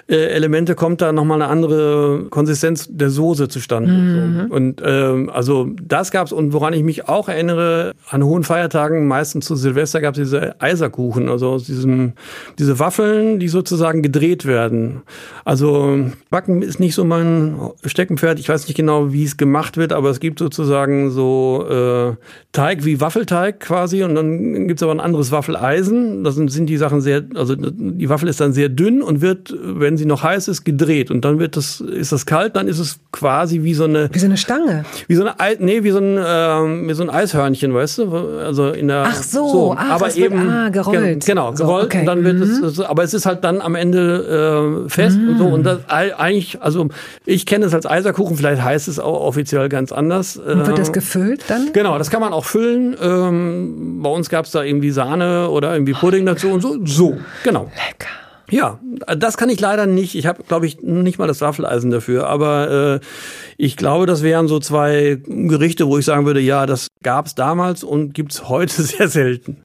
äh, Elemente kommt da nochmal eine andere Konsistenz der Soße zustande. Mhm. So. Und ähm, also das gab's und woran ich mich auch erinnere, an hohen Feiertagen, meistens zu Silvester gab's diese Eiserkuchen, also aus diesem, diese Waffeln, die sozusagen gedreht werden. Also Backen ist nicht so mein Steckenpferd. Ich weiß nicht genau, wie es gemacht wird, aber es gibt sozusagen so äh, Teig wie Waffelteig quasi und dann gibt's aber ein anderes Waffeleisen. Das sind, sind die Sachen sehr, also die Waffel ist dann sehr dünn und wird, wenn wenn sie noch heiß ist, gedreht und dann wird das, ist das kalt, dann ist es quasi wie so eine wie so eine Stange, wie so eine nee, wie so ein ähm, wie so ein Eishörnchen, weißt du, also in der ach so, so ach, aber eben wird, ah, gerollt, genau gerollt okay. und dann wird mhm. es, aber es ist halt dann am Ende äh, fest mhm. und so und das eigentlich, also ich kenne es als Eiserkuchen, vielleicht heißt es auch offiziell ganz anders. Und wird das ähm, gefüllt dann? Genau, das kann man auch füllen. Ähm, bei uns gab es da irgendwie Sahne oder irgendwie Pudding dazu und so. So, genau. Lecker. Ja, das kann ich leider nicht. Ich habe, glaube ich, nicht mal das Waffeleisen dafür. Aber äh, ich glaube, das wären so zwei Gerichte, wo ich sagen würde, ja, das gab es damals und gibt's heute sehr selten.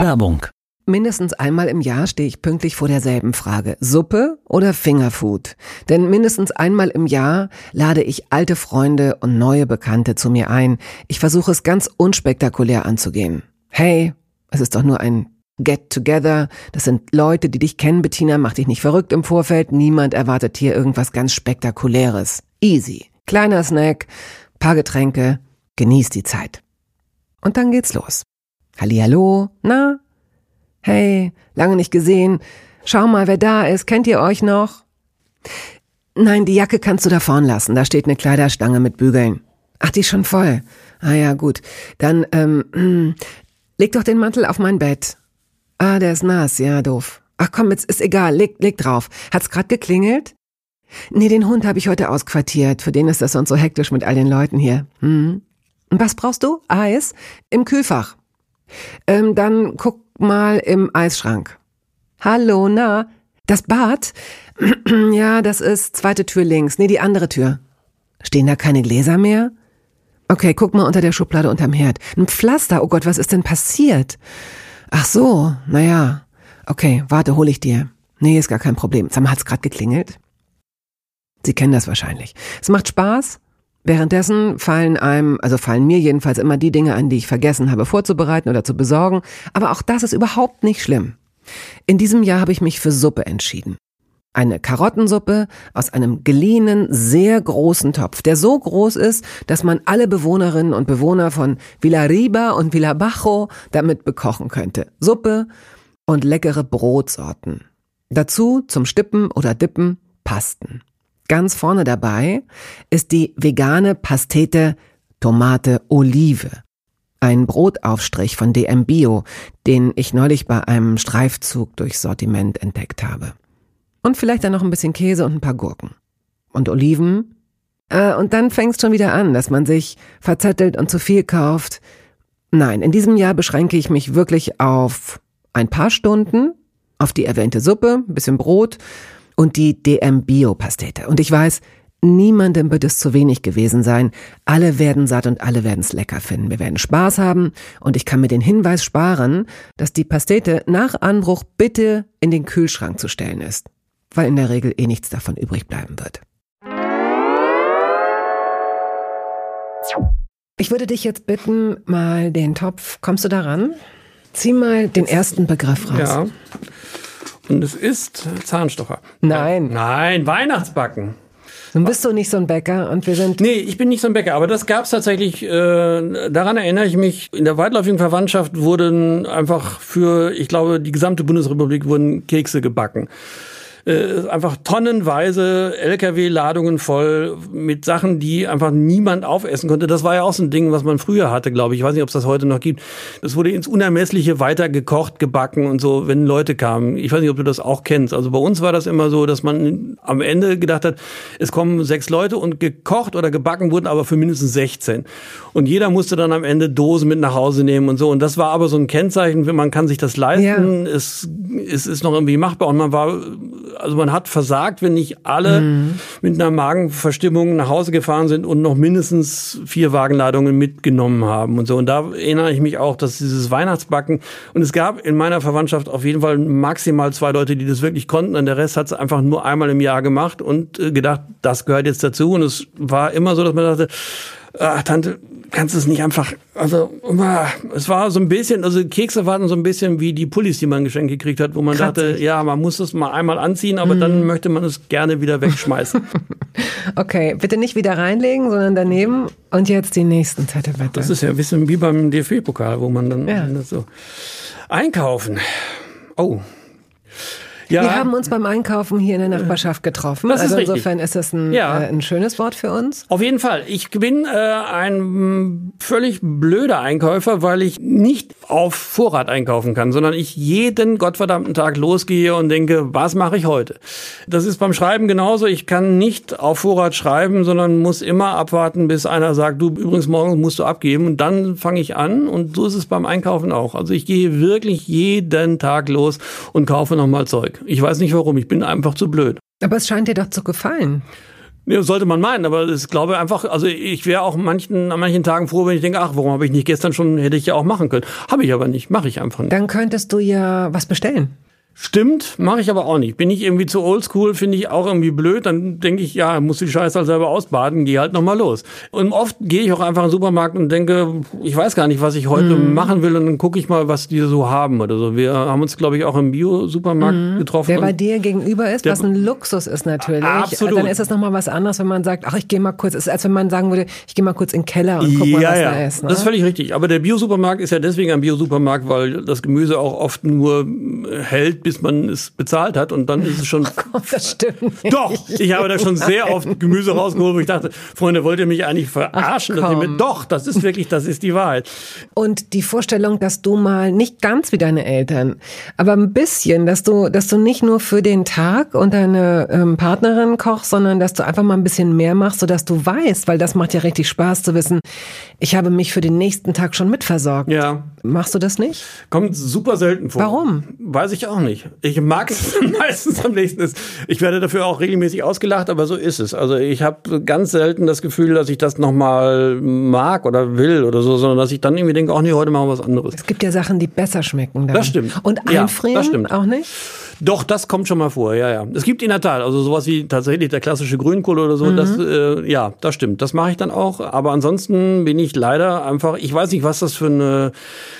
Werbung. Mindestens einmal im Jahr stehe ich pünktlich vor derselben Frage. Suppe oder Fingerfood? Denn mindestens einmal im Jahr lade ich alte Freunde und neue Bekannte zu mir ein. Ich versuche es ganz unspektakulär anzugehen. Hey, es ist doch nur ein Get Together. Das sind Leute, die dich kennen, Bettina. Mach dich nicht verrückt im Vorfeld. Niemand erwartet hier irgendwas ganz Spektakuläres. Easy. Kleiner Snack, paar Getränke. Genieß die Zeit. Und dann geht's los. Hallihallo. Na? Hey, lange nicht gesehen. Schau mal, wer da ist. Kennt ihr euch noch? Nein, die Jacke kannst du da vorn lassen. Da steht eine Kleiderstange mit Bügeln. Ach, die ist schon voll. Ah ja, gut. Dann, ähm, Leg doch den Mantel auf mein Bett. Ah, der ist nass, ja, doof. Ach komm, jetzt ist egal, leg, leg drauf. Hat's grad geklingelt? Nee, den Hund habe ich heute ausquartiert. Für den ist das sonst so hektisch mit all den Leuten hier. Hm. Was brauchst du? Eis? Im Kühlfach. Ähm, dann guck mal im Eisschrank. Hallo, na? Das Bad? ja, das ist zweite Tür links. Nee, die andere Tür. Stehen da keine Gläser mehr? Okay, guck mal unter der Schublade unterm Herd. Ein Pflaster, oh Gott, was ist denn passiert? Ach so, naja. Okay, warte, hol ich dir. Nee, ist gar kein Problem. Sag mal, hat's grad geklingelt? Sie kennen das wahrscheinlich. Es macht Spaß. Währenddessen fallen einem, also fallen mir jedenfalls immer die Dinge an, die ich vergessen habe vorzubereiten oder zu besorgen. Aber auch das ist überhaupt nicht schlimm. In diesem Jahr habe ich mich für Suppe entschieden. Eine Karottensuppe aus einem geliehenen, sehr großen Topf, der so groß ist, dass man alle Bewohnerinnen und Bewohner von Villarriba und Villabajo damit bekochen könnte. Suppe und leckere Brotsorten. Dazu zum Stippen oder Dippen Pasten. Ganz vorne dabei ist die vegane Pastete Tomate Olive. Ein Brotaufstrich von DM Bio, den ich neulich bei einem Streifzug durchs Sortiment entdeckt habe. Und vielleicht dann noch ein bisschen Käse und ein paar Gurken. Und Oliven. Äh, und dann fängst schon wieder an, dass man sich verzettelt und zu viel kauft. Nein, in diesem Jahr beschränke ich mich wirklich auf ein paar Stunden, auf die erwähnte Suppe, ein bisschen Brot und die DM Bio Pastete. Und ich weiß, niemandem wird es zu wenig gewesen sein. Alle werden satt und alle werden es lecker finden. Wir werden Spaß haben und ich kann mir den Hinweis sparen, dass die Pastete nach Anbruch bitte in den Kühlschrank zu stellen ist weil in der Regel eh nichts davon übrig bleiben wird. Ich würde dich jetzt bitten, mal den Topf, kommst du daran? Zieh mal den ersten Begriff raus. Ja. Und es ist Zahnstocher. Nein. Nein, Weihnachtsbacken. Nun bist du nicht so ein Bäcker und wir sind. Nee, ich bin nicht so ein Bäcker, aber das gab es tatsächlich, äh, daran erinnere ich mich, in der weitläufigen Verwandtschaft wurden einfach für, ich glaube, die gesamte Bundesrepublik wurden Kekse gebacken äh, einfach tonnenweise LKW-Ladungen voll mit Sachen, die einfach niemand aufessen konnte. Das war ja auch so ein Ding, was man früher hatte, glaube ich. Ich weiß nicht, ob es das heute noch gibt. Das wurde ins Unermessliche weiter gekocht, gebacken und so, wenn Leute kamen. Ich weiß nicht, ob du das auch kennst. Also bei uns war das immer so, dass man am Ende gedacht hat, es kommen sechs Leute und gekocht oder gebacken wurden aber für mindestens 16. Und jeder musste dann am Ende Dosen mit nach Hause nehmen und so. Und das war aber so ein Kennzeichen, man kann sich das leisten. Ja. Es, es ist noch irgendwie machbar und man war also man hat versagt, wenn nicht alle mhm. mit einer Magenverstimmung nach Hause gefahren sind und noch mindestens vier Wagenladungen mitgenommen haben und so. Und da erinnere ich mich auch, dass dieses Weihnachtsbacken und es gab in meiner Verwandtschaft auf jeden Fall maximal zwei Leute, die das wirklich konnten. Und der Rest hat es einfach nur einmal im Jahr gemacht und äh, gedacht, das gehört jetzt dazu. Und es war immer so, dass man dachte, ach, Tante, kannst du es nicht einfach, also es war so ein bisschen, also Kekse waren so ein bisschen wie die Pullis, die man geschenkt gekriegt hat, wo man Kratzig. dachte, ja, man muss es mal einmal anziehen, aber mm. dann mhm. möchte man es gerne wieder wegschmeißen. okay, bitte nicht wieder reinlegen, sondern daneben und jetzt die nächsten Zettel bitte. Das ist ja ein bisschen wie beim DFB-Pokal, wo man dann ja. so einkaufen. Oh. Ja. Wir haben uns beim Einkaufen hier in der Nachbarschaft getroffen. Das also insofern ist das ein, ja. äh, ein schönes Wort für uns. Auf jeden Fall. Ich bin äh, ein völlig blöder Einkäufer, weil ich nicht auf Vorrat einkaufen kann, sondern ich jeden gottverdammten Tag losgehe und denke, was mache ich heute? Das ist beim Schreiben genauso. Ich kann nicht auf Vorrat schreiben, sondern muss immer abwarten, bis einer sagt, du übrigens morgen musst du abgeben und dann fange ich an und so ist es beim Einkaufen auch. Also ich gehe wirklich jeden Tag los und kaufe nochmal Zeug. Ich weiß nicht warum, ich bin einfach zu blöd. Aber es scheint dir doch zu gefallen. Ja, sollte man meinen, aber ich glaube einfach, also ich wäre auch manchen, an manchen Tagen froh, wenn ich denke, ach, warum habe ich nicht gestern schon, hätte ich ja auch machen können. Habe ich aber nicht, mache ich einfach nicht. Dann könntest du ja was bestellen. Stimmt, mache ich aber auch nicht. Bin ich irgendwie zu oldschool, finde ich auch irgendwie blöd. Dann denke ich, ja, muss die Scheiße halt selber ausbaden, geh halt nochmal los. Und oft gehe ich auch einfach in den Supermarkt und denke, ich weiß gar nicht, was ich heute mm. machen will und dann gucke ich mal, was die so haben oder so. Wir haben uns, glaube ich, auch im Bio-Supermarkt mm. getroffen. Der bei dir gegenüber ist, was ein Luxus ist natürlich. Absolut. Dann ist es nochmal was anderes, wenn man sagt, ach, ich gehe mal kurz, ist als wenn man sagen würde, ich gehe mal kurz in den Keller und guck mal, ja, was ja. da ist. Ne? Das ist völlig richtig. Aber der Bio-Supermarkt ist ja deswegen ein Bio-Supermarkt, weil das Gemüse auch oft nur hält, bis man es bezahlt hat und dann ist es schon. Oh, das stimmt. Nicht. Doch, ich habe da schon sehr oft Gemüse rausgeholt, wo ich dachte, Freunde, wollt ihr mich eigentlich verarschen? Ach, mir, doch, das ist wirklich, das ist die Wahrheit. Und die Vorstellung, dass du mal nicht ganz wie deine Eltern, aber ein bisschen, dass du, dass du nicht nur für den Tag und deine ähm, Partnerin kochst, sondern dass du einfach mal ein bisschen mehr machst, sodass du weißt, weil das macht ja richtig Spaß zu wissen, ich habe mich für den nächsten Tag schon mitversorgt. Ja. Machst du das nicht? Kommt super selten vor. Warum? Weiß ich auch nicht. Ich mag es meistens am nächsten. Ist. Ich werde dafür auch regelmäßig ausgelacht, aber so ist es. Also ich habe ganz selten das Gefühl, dass ich das nochmal mag oder will oder so, sondern dass ich dann irgendwie denke, auch nee, heute machen wir was anderes. Es gibt ja Sachen, die besser schmecken. Dann. Das stimmt. Und einfrieren ja, das stimmt. auch nicht? Doch, das kommt schon mal vor, ja, ja. Es gibt in der Tat, also sowas wie tatsächlich der klassische Grünkohl oder so, mhm. das, äh, ja, das stimmt. Das mache ich dann auch. Aber ansonsten bin ich leider einfach, ich weiß nicht, was das für eine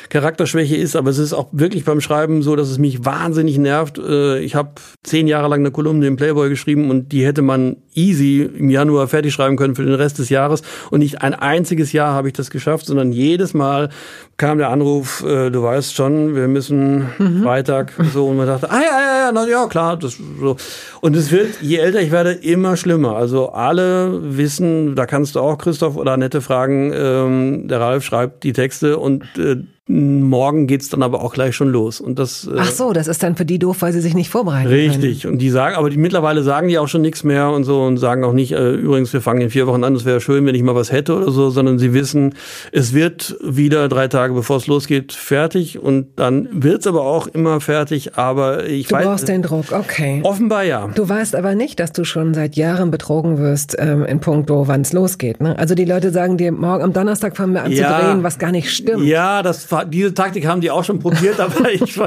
Charakterschwäche ist, aber es ist auch wirklich beim Schreiben so, dass es mich wahnsinnig nervt. Äh, ich habe zehn Jahre lang eine Kolumne im Playboy geschrieben und die hätte man easy im Januar fertig schreiben können für den Rest des Jahres. Und nicht ein einziges Jahr habe ich das geschafft, sondern jedes Mal kam der Anruf, äh, du weißt schon, wir müssen mhm. Freitag so und man dachte, ah ja, ja, ja, ja, klar, das so. Und es wird, je älter ich werde, immer schlimmer. Also alle wissen, da kannst du auch Christoph oder Annette fragen, ähm, der Ralf schreibt die Texte und äh, Morgen geht's dann aber auch gleich schon los. Und das, äh, Ach so, das ist dann für die doof, weil sie sich nicht vorbereiten Richtig. Können. Und die sagen, aber die mittlerweile sagen die auch schon nichts mehr und so und sagen auch nicht, äh, übrigens, wir fangen in vier Wochen an, es wäre schön, wenn ich mal was hätte oder so, sondern sie wissen, es wird wieder drei Tage bevor es losgeht fertig und dann wird's aber auch immer fertig. Aber ich du weiß. Du brauchst den Druck, okay. Offenbar ja. Du weißt aber nicht, dass du schon seit Jahren betrogen wirst ähm, in puncto, wann es losgeht. Ne? Also die Leute sagen dir, morgen am Donnerstag fangen wir an ja, zu drehen, was gar nicht stimmt. Ja, das diese Taktik haben die auch schon probiert, aber ich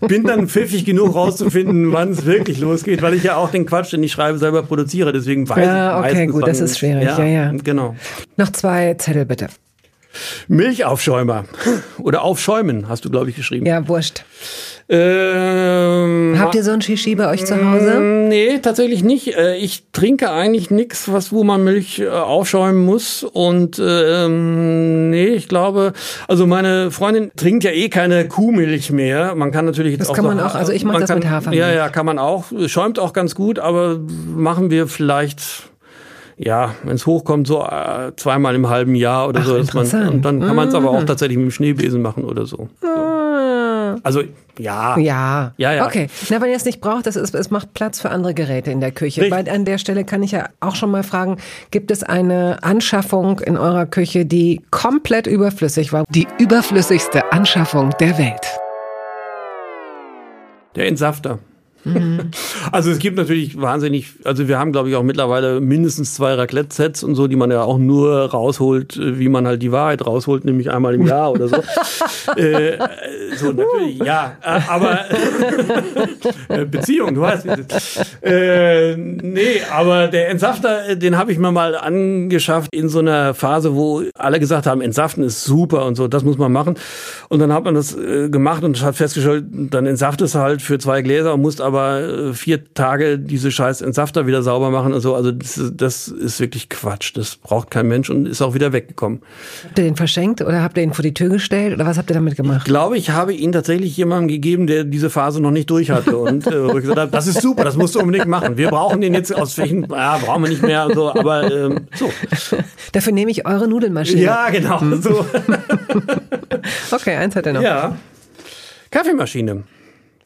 bin dann pfiffig genug rauszufinden, wann es wirklich losgeht, weil ich ja auch den Quatsch, den ich schreibe, selber produziere. Deswegen weiß ja, ich okay, gut, das ist schwierig. Ja, ja, ja. Genau. Noch zwei Zettel bitte. Milchaufschäumer oder Aufschäumen hast du, glaube ich, geschrieben. Ja, wurscht. Ähm, Habt ihr so ein Shishi bei euch zu Hause? Mm, nee, tatsächlich nicht. Äh, ich trinke eigentlich nichts, was wo man Milch äh, aufschäumen muss. Und ähm, nee, ich glaube, also meine Freundin trinkt ja eh keine Kuhmilch mehr. Man kann natürlich jetzt das auch. kann man auch. Also ich mache das kann, mit Hafermilch. Ja, ja, kann man auch. Schäumt auch ganz gut, aber machen wir vielleicht ja, wenn es hochkommt, so äh, zweimal im halben Jahr oder Ach, so. Dass man, und dann kann man es aber auch mhm. tatsächlich mit dem Schneebesen machen oder so. so. Ah. Also ja. Ja. Ja, ja. Okay. Na, wenn ihr es nicht braucht, das ist, es macht Platz für andere Geräte in der Küche. Richtig. Weil an der Stelle kann ich ja auch schon mal fragen, gibt es eine Anschaffung in eurer Küche, die komplett überflüssig war? Die überflüssigste Anschaffung der Welt. Der Entsafter. Mhm. Also es gibt natürlich wahnsinnig, also wir haben glaube ich auch mittlerweile mindestens zwei Raclette-Sets und so, die man ja auch nur rausholt, wie man halt die Wahrheit rausholt, nämlich einmal im Jahr oder so. äh, so natürlich, ja, aber Beziehung, du weißt. Äh, nee, aber der Entsafter, den habe ich mir mal angeschafft in so einer Phase, wo alle gesagt haben, Entsaften ist super und so, das muss man machen. Und dann hat man das äh, gemacht und hat festgestellt, dann entsaftest du halt für zwei Gläser und musst aber äh, vier Tage diese scheiß Entsafter wieder sauber machen und so. Also das, das ist wirklich Quatsch. Das braucht kein Mensch und ist auch wieder weggekommen. Habt ihr den verschenkt oder habt ihr ihn vor die Tür gestellt oder was habt ihr damit gemacht? Ich glaube, ich habe ihn tatsächlich jemandem gegeben, der diese Phase noch nicht durch hatte und äh, wo ich gesagt habe, das ist super, das musst du unbedingt machen. Wir brauchen den jetzt aus welchen, ja, brauchen wir nicht mehr, so, aber ähm, so. Dafür nehme ich eure Nudelmaschine. Ja, genau. So. okay, eins hat er noch. Ja. Kaffeemaschine.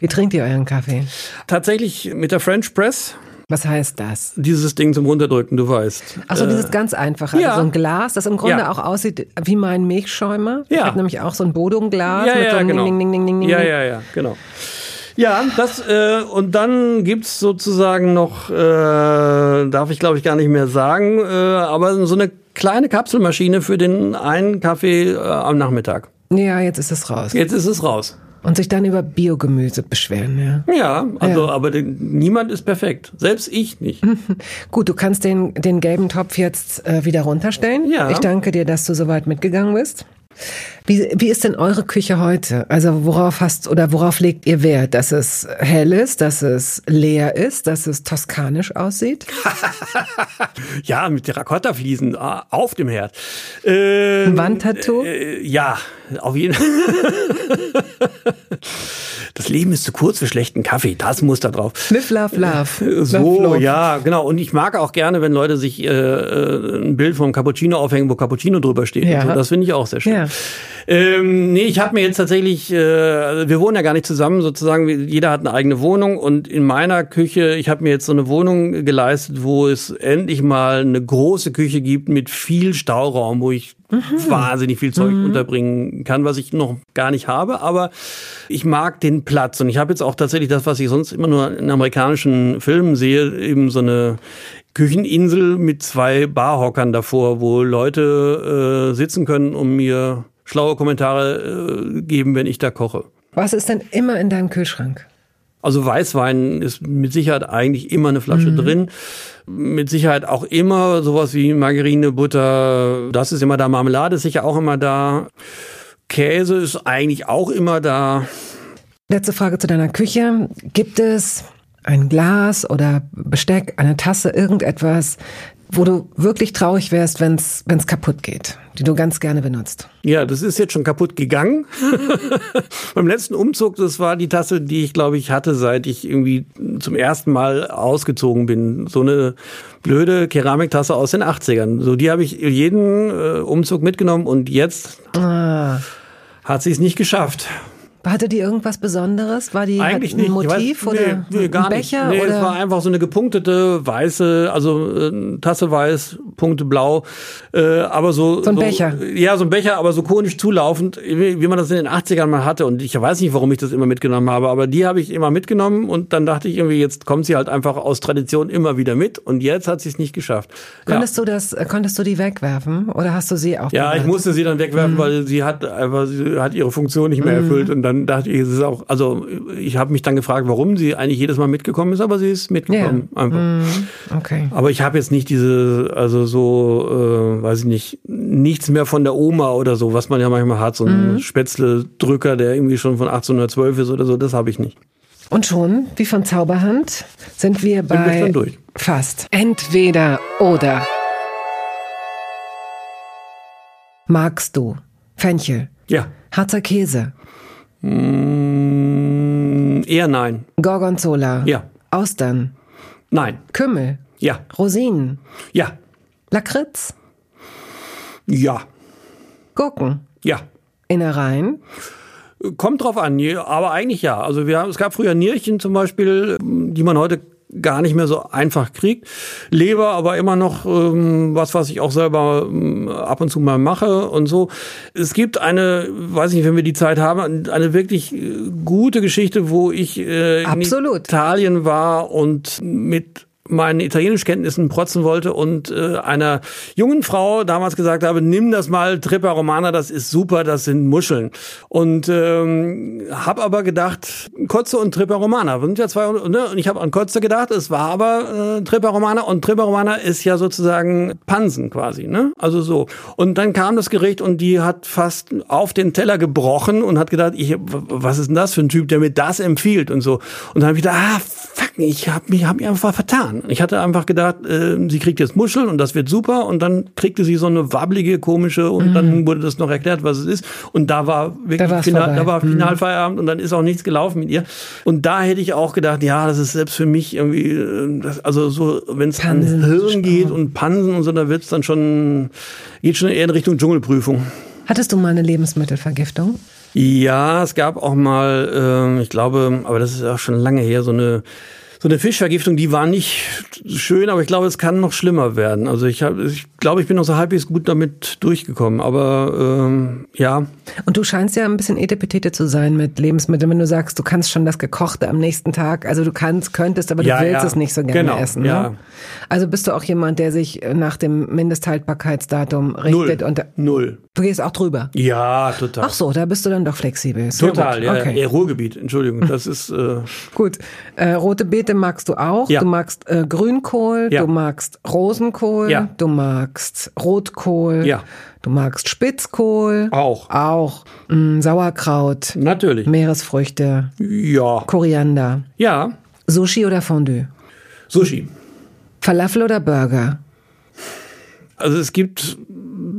Wie trinkt ihr euren Kaffee? Tatsächlich mit der French Press. Was heißt das? Dieses Ding zum Runterdrücken, du weißt. Ach so, dieses ganz einfache. ja. Also so ein Glas, das im Grunde Ja. auch aussieht wie mein Milchschäumer. Ich Ja. habe nämlich auch so ein Bodum-Glas Ja, mit ja, so einem genau. Ding, Ding, Ding, Ding, Ding. Ja, ja, ja, genau. Ja, das äh, und dann gibt's sozusagen noch, äh, darf ich glaube ich gar nicht mehr sagen, äh, aber so eine kleine Kapselmaschine für den einen Kaffee äh, am Nachmittag. Ja, jetzt ist es raus. Jetzt ist es raus. Und sich dann über Biogemüse beschweren, ja. Ja, also Ja. aber den, niemand ist perfekt, selbst ich nicht. Gut, du kannst den, den gelben Topf jetzt äh, wieder runterstellen. Ja. Ich danke dir, dass du so weit mitgegangen bist. Wie, wie ist denn eure Küche heute? Also worauf hast oder worauf legt ihr Wert? Dass es hell ist, dass es leer ist, dass es toskanisch aussieht? Ja, mit Terrakotta-Fliesen ah, auf dem Herd. Äh, Ein Wandtattoo? Äh, ja, auf jeden Fall. Das Leben ist zu kurz für schlechten Kaffee. Das muss da drauf. Live, love, love. So, love, love. ja, genau. Und ich mag auch gerne, wenn Leute sich äh, äh, ein Bild vom Cappuccino aufhängen, wo Cappuccino drüber steht. Ja. So. Das finde ich auch sehr schön. Ja. Ähm, nee, ich habe mir jetzt tatsächlich, äh, also wir wohnen ja gar nicht zusammen, sozusagen, jeder hat eine eigene Wohnung und in meiner Küche, ich habe mir jetzt so eine Wohnung geleistet, wo es endlich mal eine große Küche gibt mit viel Stauraum, wo ich wahnsinnig viel Zeug unterbringen kann, was ich noch gar nicht habe, aber ich mag den Platz und ich habe jetzt auch tatsächlich das, was ich sonst immer nur in amerikanischen Filmen sehe, eben so eine Kücheninsel mit zwei Barhockern davor, wo Leute äh, sitzen können und mir schlaue Kommentare äh, geben, wenn ich da koche. Was ist denn immer in deinem Kühlschrank? Also Weißwein ist mit Sicherheit eigentlich immer eine Flasche drin. Mit Sicherheit auch immer sowas wie Margarine, Butter, das ist immer da. Marmelade ist sicher auch immer da. Käse ist eigentlich auch immer da. Letzte Frage zu deiner Küche. Gibt es ein Glas oder Besteck, eine Tasse, irgendetwas, wo du wirklich traurig wärst, wenn es kaputt geht, die du ganz gerne benutzt? Ja, das ist jetzt schon kaputt gegangen. Beim letzten Umzug, das war die Tasse, die ich glaube ich hatte, seit ich irgendwie zum ersten Mal ausgezogen bin. So eine blöde Keramiktasse aus den 80ern. So die habe ich jeden äh, Umzug mitgenommen und jetzt Ah. hat sie es nicht geschafft. Hatte die irgendwas Besonderes? War die Eigentlich ein nicht. Motiv weiß, oder nee, nee, gar ein Becher? nicht. Nee, oder? es war einfach so eine gepunktete weiße, also äh, Tasse weiß, Punkte blau, äh, aber so So ein Becher. Ja, so ein Becher, aber so konisch zulaufend, wie, wie man das in den 80ern mal hatte und ich weiß nicht, warum ich das immer mitgenommen habe, aber die habe ich immer mitgenommen und dann dachte ich irgendwie, jetzt kommt sie halt einfach aus Tradition immer wieder mit und jetzt hat sie es nicht geschafft. Ja. Konntest du das, äh, konntest du die wegwerfen oder hast du sie auch? Ja, ich musste sie dann Mhm. wegwerfen, weil sie hat einfach, sie hat ihre Funktion nicht mehr erfüllt und dann dachte ich, es ist auch, also ich habe mich dann gefragt, warum sie eigentlich jedes Mal mitgekommen ist, aber sie ist mitgekommen einfach. Okay. Aber ich habe jetzt nicht diese, also so, äh, weiß ich nicht, nichts mehr von der Oma oder so, was man ja manchmal hat, so ein Spätzle-Drücker, der irgendwie schon von 1812 ist oder so, das habe ich nicht. Und schon, wie von Zauberhand, sind wir bei wir schon durch. fast. Entweder oder. Magst du Fenchel, Ja. Harzer Käse, Mm, eher nein. Gorgonzola, Ja. Austern, Nein. Kümmel, Ja. Rosinen, Ja. Lakritz, Ja. Gurken, Ja. Innereien, Kommt drauf an, aber eigentlich ja. Also wir haben, es gab früher Nierchen zum Beispiel, die man heute gar nicht mehr so einfach kriegt. Leber aber immer noch ähm, was, was ich auch selber ähm, ab und zu mal mache und so. Es gibt eine, weiß nicht, wenn wir die Zeit haben, eine wirklich äh, gute Geschichte, wo ich äh, in Italien war und mit meinen Italienischkenntnissen protzen wollte und äh, einer jungen Frau damals gesagt habe, nimm das mal Trippa Romana, das ist super, das sind Muscheln. Und ähm, habe aber gedacht, Kotze und Trippa Romana sind ja zwei, ne? und ich habe an Kotze gedacht, es war aber äh, Trippa Romana und Trippa Romana ist ja sozusagen Pansen quasi, ne? Also so. Und dann kam das Gericht und die hat fast auf den Teller gebrochen und hat gedacht, ich, was ist denn das für ein Typ, der mir das empfiehlt und so. Und dann habe ich gedacht, ah, fuck, ich habe mich, hab mich einfach vertan. Ich hatte einfach gedacht, äh, sie kriegt jetzt Muscheln und das wird super. Und dann kriegte sie so eine wabbelige, komische und mhm. dann wurde das noch erklärt, was es ist. Und da war wirklich da final, da war mhm. Finalfeierabend mhm. und dann ist auch nichts gelaufen mit ihr. Und da hätte ich auch gedacht, ja, das ist selbst für mich irgendwie, äh, das, also so, wenn es an Hirn geht und Pansen und so, da wird's dann schon, geht schon eher in Richtung Dschungelprüfung. Hattest du mal eine Lebensmittelvergiftung? Ja, es gab auch mal, äh, ich glaube, aber das ist auch schon lange her, so eine so eine Fischvergiftung, die war nicht schön, aber ich glaube, es kann noch schlimmer werden. Also ich, hab, ich glaube, ich bin noch so halbwegs gut damit durchgekommen. Aber ähm, ja. Und du scheinst ja ein bisschen etepetete zu sein mit Lebensmitteln, wenn du sagst, du kannst schon das Gekochte am nächsten Tag. Also du kannst, könntest, aber du ja, willst ja. es nicht so gerne genau, essen. Ne? Ja. Also bist du auch jemand, der sich nach dem Mindesthaltbarkeitsdatum richtet? Null. Und Null. Du gehst auch drüber? Ja, total. Ach so, da bist du dann doch flexibel. Sehr total, gut. ja. Okay. Ruhrgebiet, Entschuldigung. Das ist. Äh gut. Äh, rote Beete magst du auch. Ja. Du magst äh, Grünkohl, ja. du magst Rosenkohl, ja. du magst Rotkohl. Ja. Du magst Spitzkohl. Auch. Auch. Mh, mm, Sauerkraut. Natürlich. Meeresfrüchte. Ja. Koriander. Ja. Sushi oder Fondue? Sushi. Falafel oder Burger? Also es gibt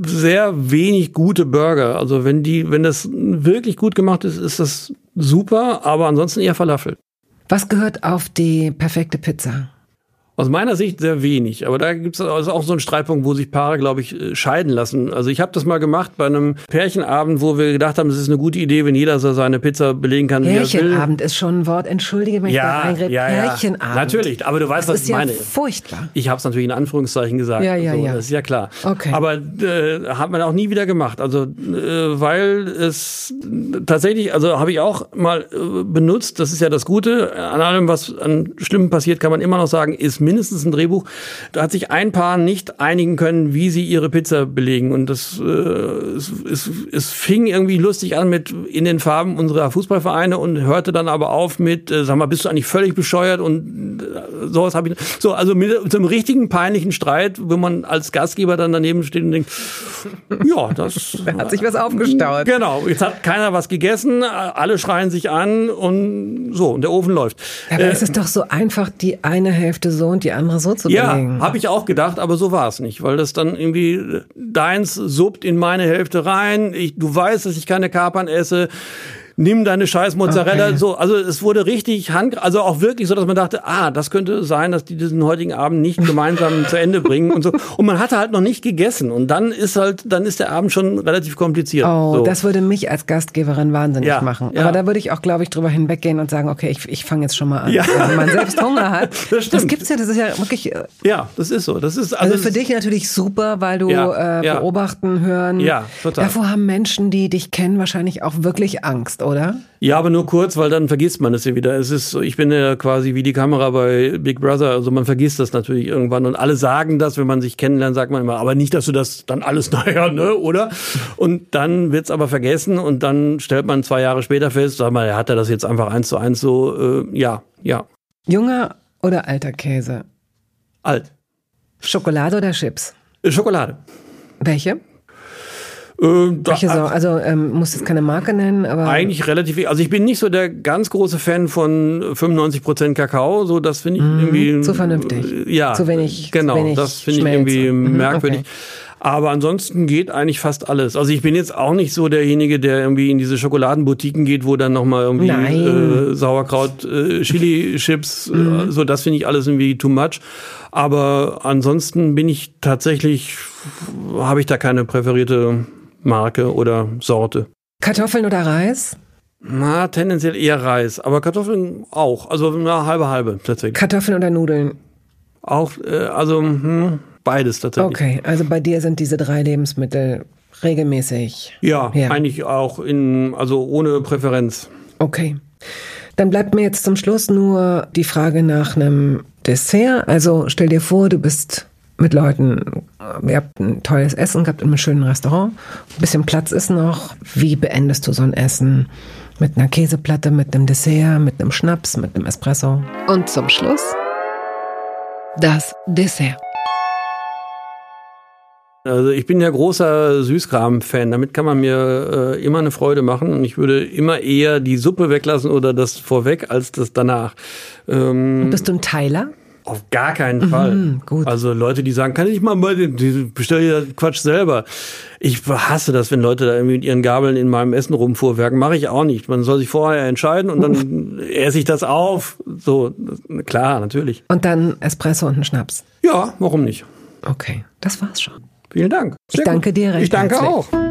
sehr wenig gute Burger. Also wenn die, wenn das wirklich gut gemacht ist, ist das super, aber ansonsten eher Falafel. Was gehört auf die perfekte Pizza? Aus meiner Sicht sehr wenig, aber da gibt es also auch so einen Streitpunkt, wo sich Paare, glaube ich, äh, scheiden lassen. Also ich habe das mal gemacht bei einem Pärchenabend, wo wir gedacht haben, es ist eine gute Idee, wenn jeder so seine Pizza belegen kann. Pärchenabend ist schon ein Wort. Entschuldige, wenn ja, ich da ja, Pärchenabend. Ja. Natürlich, aber du weißt, das was ich ja meine. Furchtbar. Ich habe es natürlich in Anführungszeichen gesagt. Ja, ja, so, ja. Das ist ja klar. Okay. Aber äh, hat man auch nie wieder gemacht. Also äh, weil es tatsächlich, also habe ich auch mal äh, benutzt. Das ist ja das Gute. An allem, was an Schlimmen passiert, kann man immer noch sagen, ist mindestens ein Drehbuch Buch. Da hat sich ein Paar nicht einigen können, wie sie ihre Pizza belegen. Und das äh, es, es, es fing irgendwie lustig an mit in den Farben unserer Fußballvereine und hörte dann aber auf mit, äh, sag mal, bist du eigentlich völlig bescheuert und äh, sowas habe ich. So, also mit, mit einem richtigen peinlichen Streit, wo man als Gastgeber dann daneben steht und denkt, ja, das. da hat sich was aufgestaut. Genau, jetzt hat keiner was gegessen, alle schreien sich an und so, und der Ofen läuft. Aber äh, es ist doch so einfach, die eine Hälfte so und die andere so zu ja, habe ich auch gedacht, aber so war es nicht, weil das dann irgendwie deins suppt in meine Hälfte rein. Ich, du weißt, dass ich keine Kapern esse nimm deine scheiß Mozzarella. Okay. So, also es wurde richtig hand, also auch wirklich so, dass man dachte, ah, das könnte sein, dass die diesen heutigen Abend nicht gemeinsam zu Ende bringen und so. Und man hatte halt noch nicht gegessen und dann ist halt, dann ist der Abend schon relativ kompliziert. Oh, so. das würde mich als Gastgeberin wahnsinnig ja, machen. Ja. Aber da würde ich auch, glaube ich, drüber hinweggehen und sagen, okay, ich, ich fange jetzt schon mal an. Ja. Also, wenn man selbst Hunger hat. Das, stimmt. das gibt's ja, das ist ja wirklich. Äh, ja, das ist so. Das ist also, also für dich natürlich super, weil du ja, äh, beobachten, hören. Ja, total. Davor haben Menschen, die dich kennen, wahrscheinlich auch wirklich Angst, oder? Ja, aber nur kurz, weil dann vergisst man es ja wieder. Es ist, ich bin ja quasi wie die Kamera bei Big Brother, also man vergisst das natürlich irgendwann und alle sagen das, wenn man sich kennenlernt, sagt man immer, aber nicht, dass du das dann alles naja, ne, oder? Und dann wird's aber vergessen und dann stellt man zwei Jahre später fest, sag mal, hat er das jetzt einfach eins zu eins so, äh, ja, ja. Junger oder alter Käse? Alt. Schokolade oder Chips? Schokolade. Welche? Äh, Welche so? Also ähm, muss jetzt keine Marke nennen, aber eigentlich relativ. Also ich bin nicht so der ganz große Fan von 95% Kakao. So das finde ich mhm, irgendwie zu vernünftig. Ja, zu wenig. Genau, zu wenig das finde ich irgendwie mhm, merkwürdig. Okay. Aber ansonsten geht eigentlich fast alles. Also ich bin jetzt auch nicht so derjenige, der irgendwie in diese Schokoladenboutiquen geht, wo dann nochmal irgendwie äh, Sauerkraut, äh, Chili-Chips, mhm. äh, so das finde ich alles irgendwie too much. Aber ansonsten bin ich tatsächlich, habe ich da keine präferierte Marke oder Sorte. Kartoffeln oder Reis? Na, tendenziell eher Reis, aber Kartoffeln auch. Also na, halbe halbe tatsächlich. Kartoffeln oder Nudeln? Auch, äh, also hm, beides tatsächlich. Okay, also bei dir sind diese drei Lebensmittel regelmäßig. Ja, ja, eigentlich auch in, also ohne Präferenz. Okay. Dann bleibt mir jetzt zum Schluss nur die Frage nach einem Dessert. Also stell dir vor, du bist mit Leuten, ihr habt ein tolles Essen gehabt in einem schönen Restaurant, ein bisschen Platz ist noch. Wie beendest du so ein Essen? Mit einer Käseplatte, mit einem Dessert, mit einem Schnaps, mit einem Espresso. Und zum Schluss das Dessert. Also ich bin ja großer Süßkram-Fan. Damit kann man mir äh, immer eine Freude machen und ich würde immer eher die Suppe weglassen oder das vorweg als das danach. Ähm, Bist du ein Teiler? Auf gar keinen Fall. Mhm, gut. Also Leute, die sagen, kann ich mal mal die bestell dir Quatsch selber. Ich hasse das, wenn Leute da irgendwie mit ihren Gabeln in meinem Essen rumfuhrwerken. Mache ich auch nicht. Man soll sich vorher entscheiden und dann esse ich das auf. So klar, natürlich. Und dann Espresso und einen Schnaps. Ja, warum nicht? Okay, das war's schon. Vielen Dank. Sehr ich danke dir recht Ich danke herzlich. auch.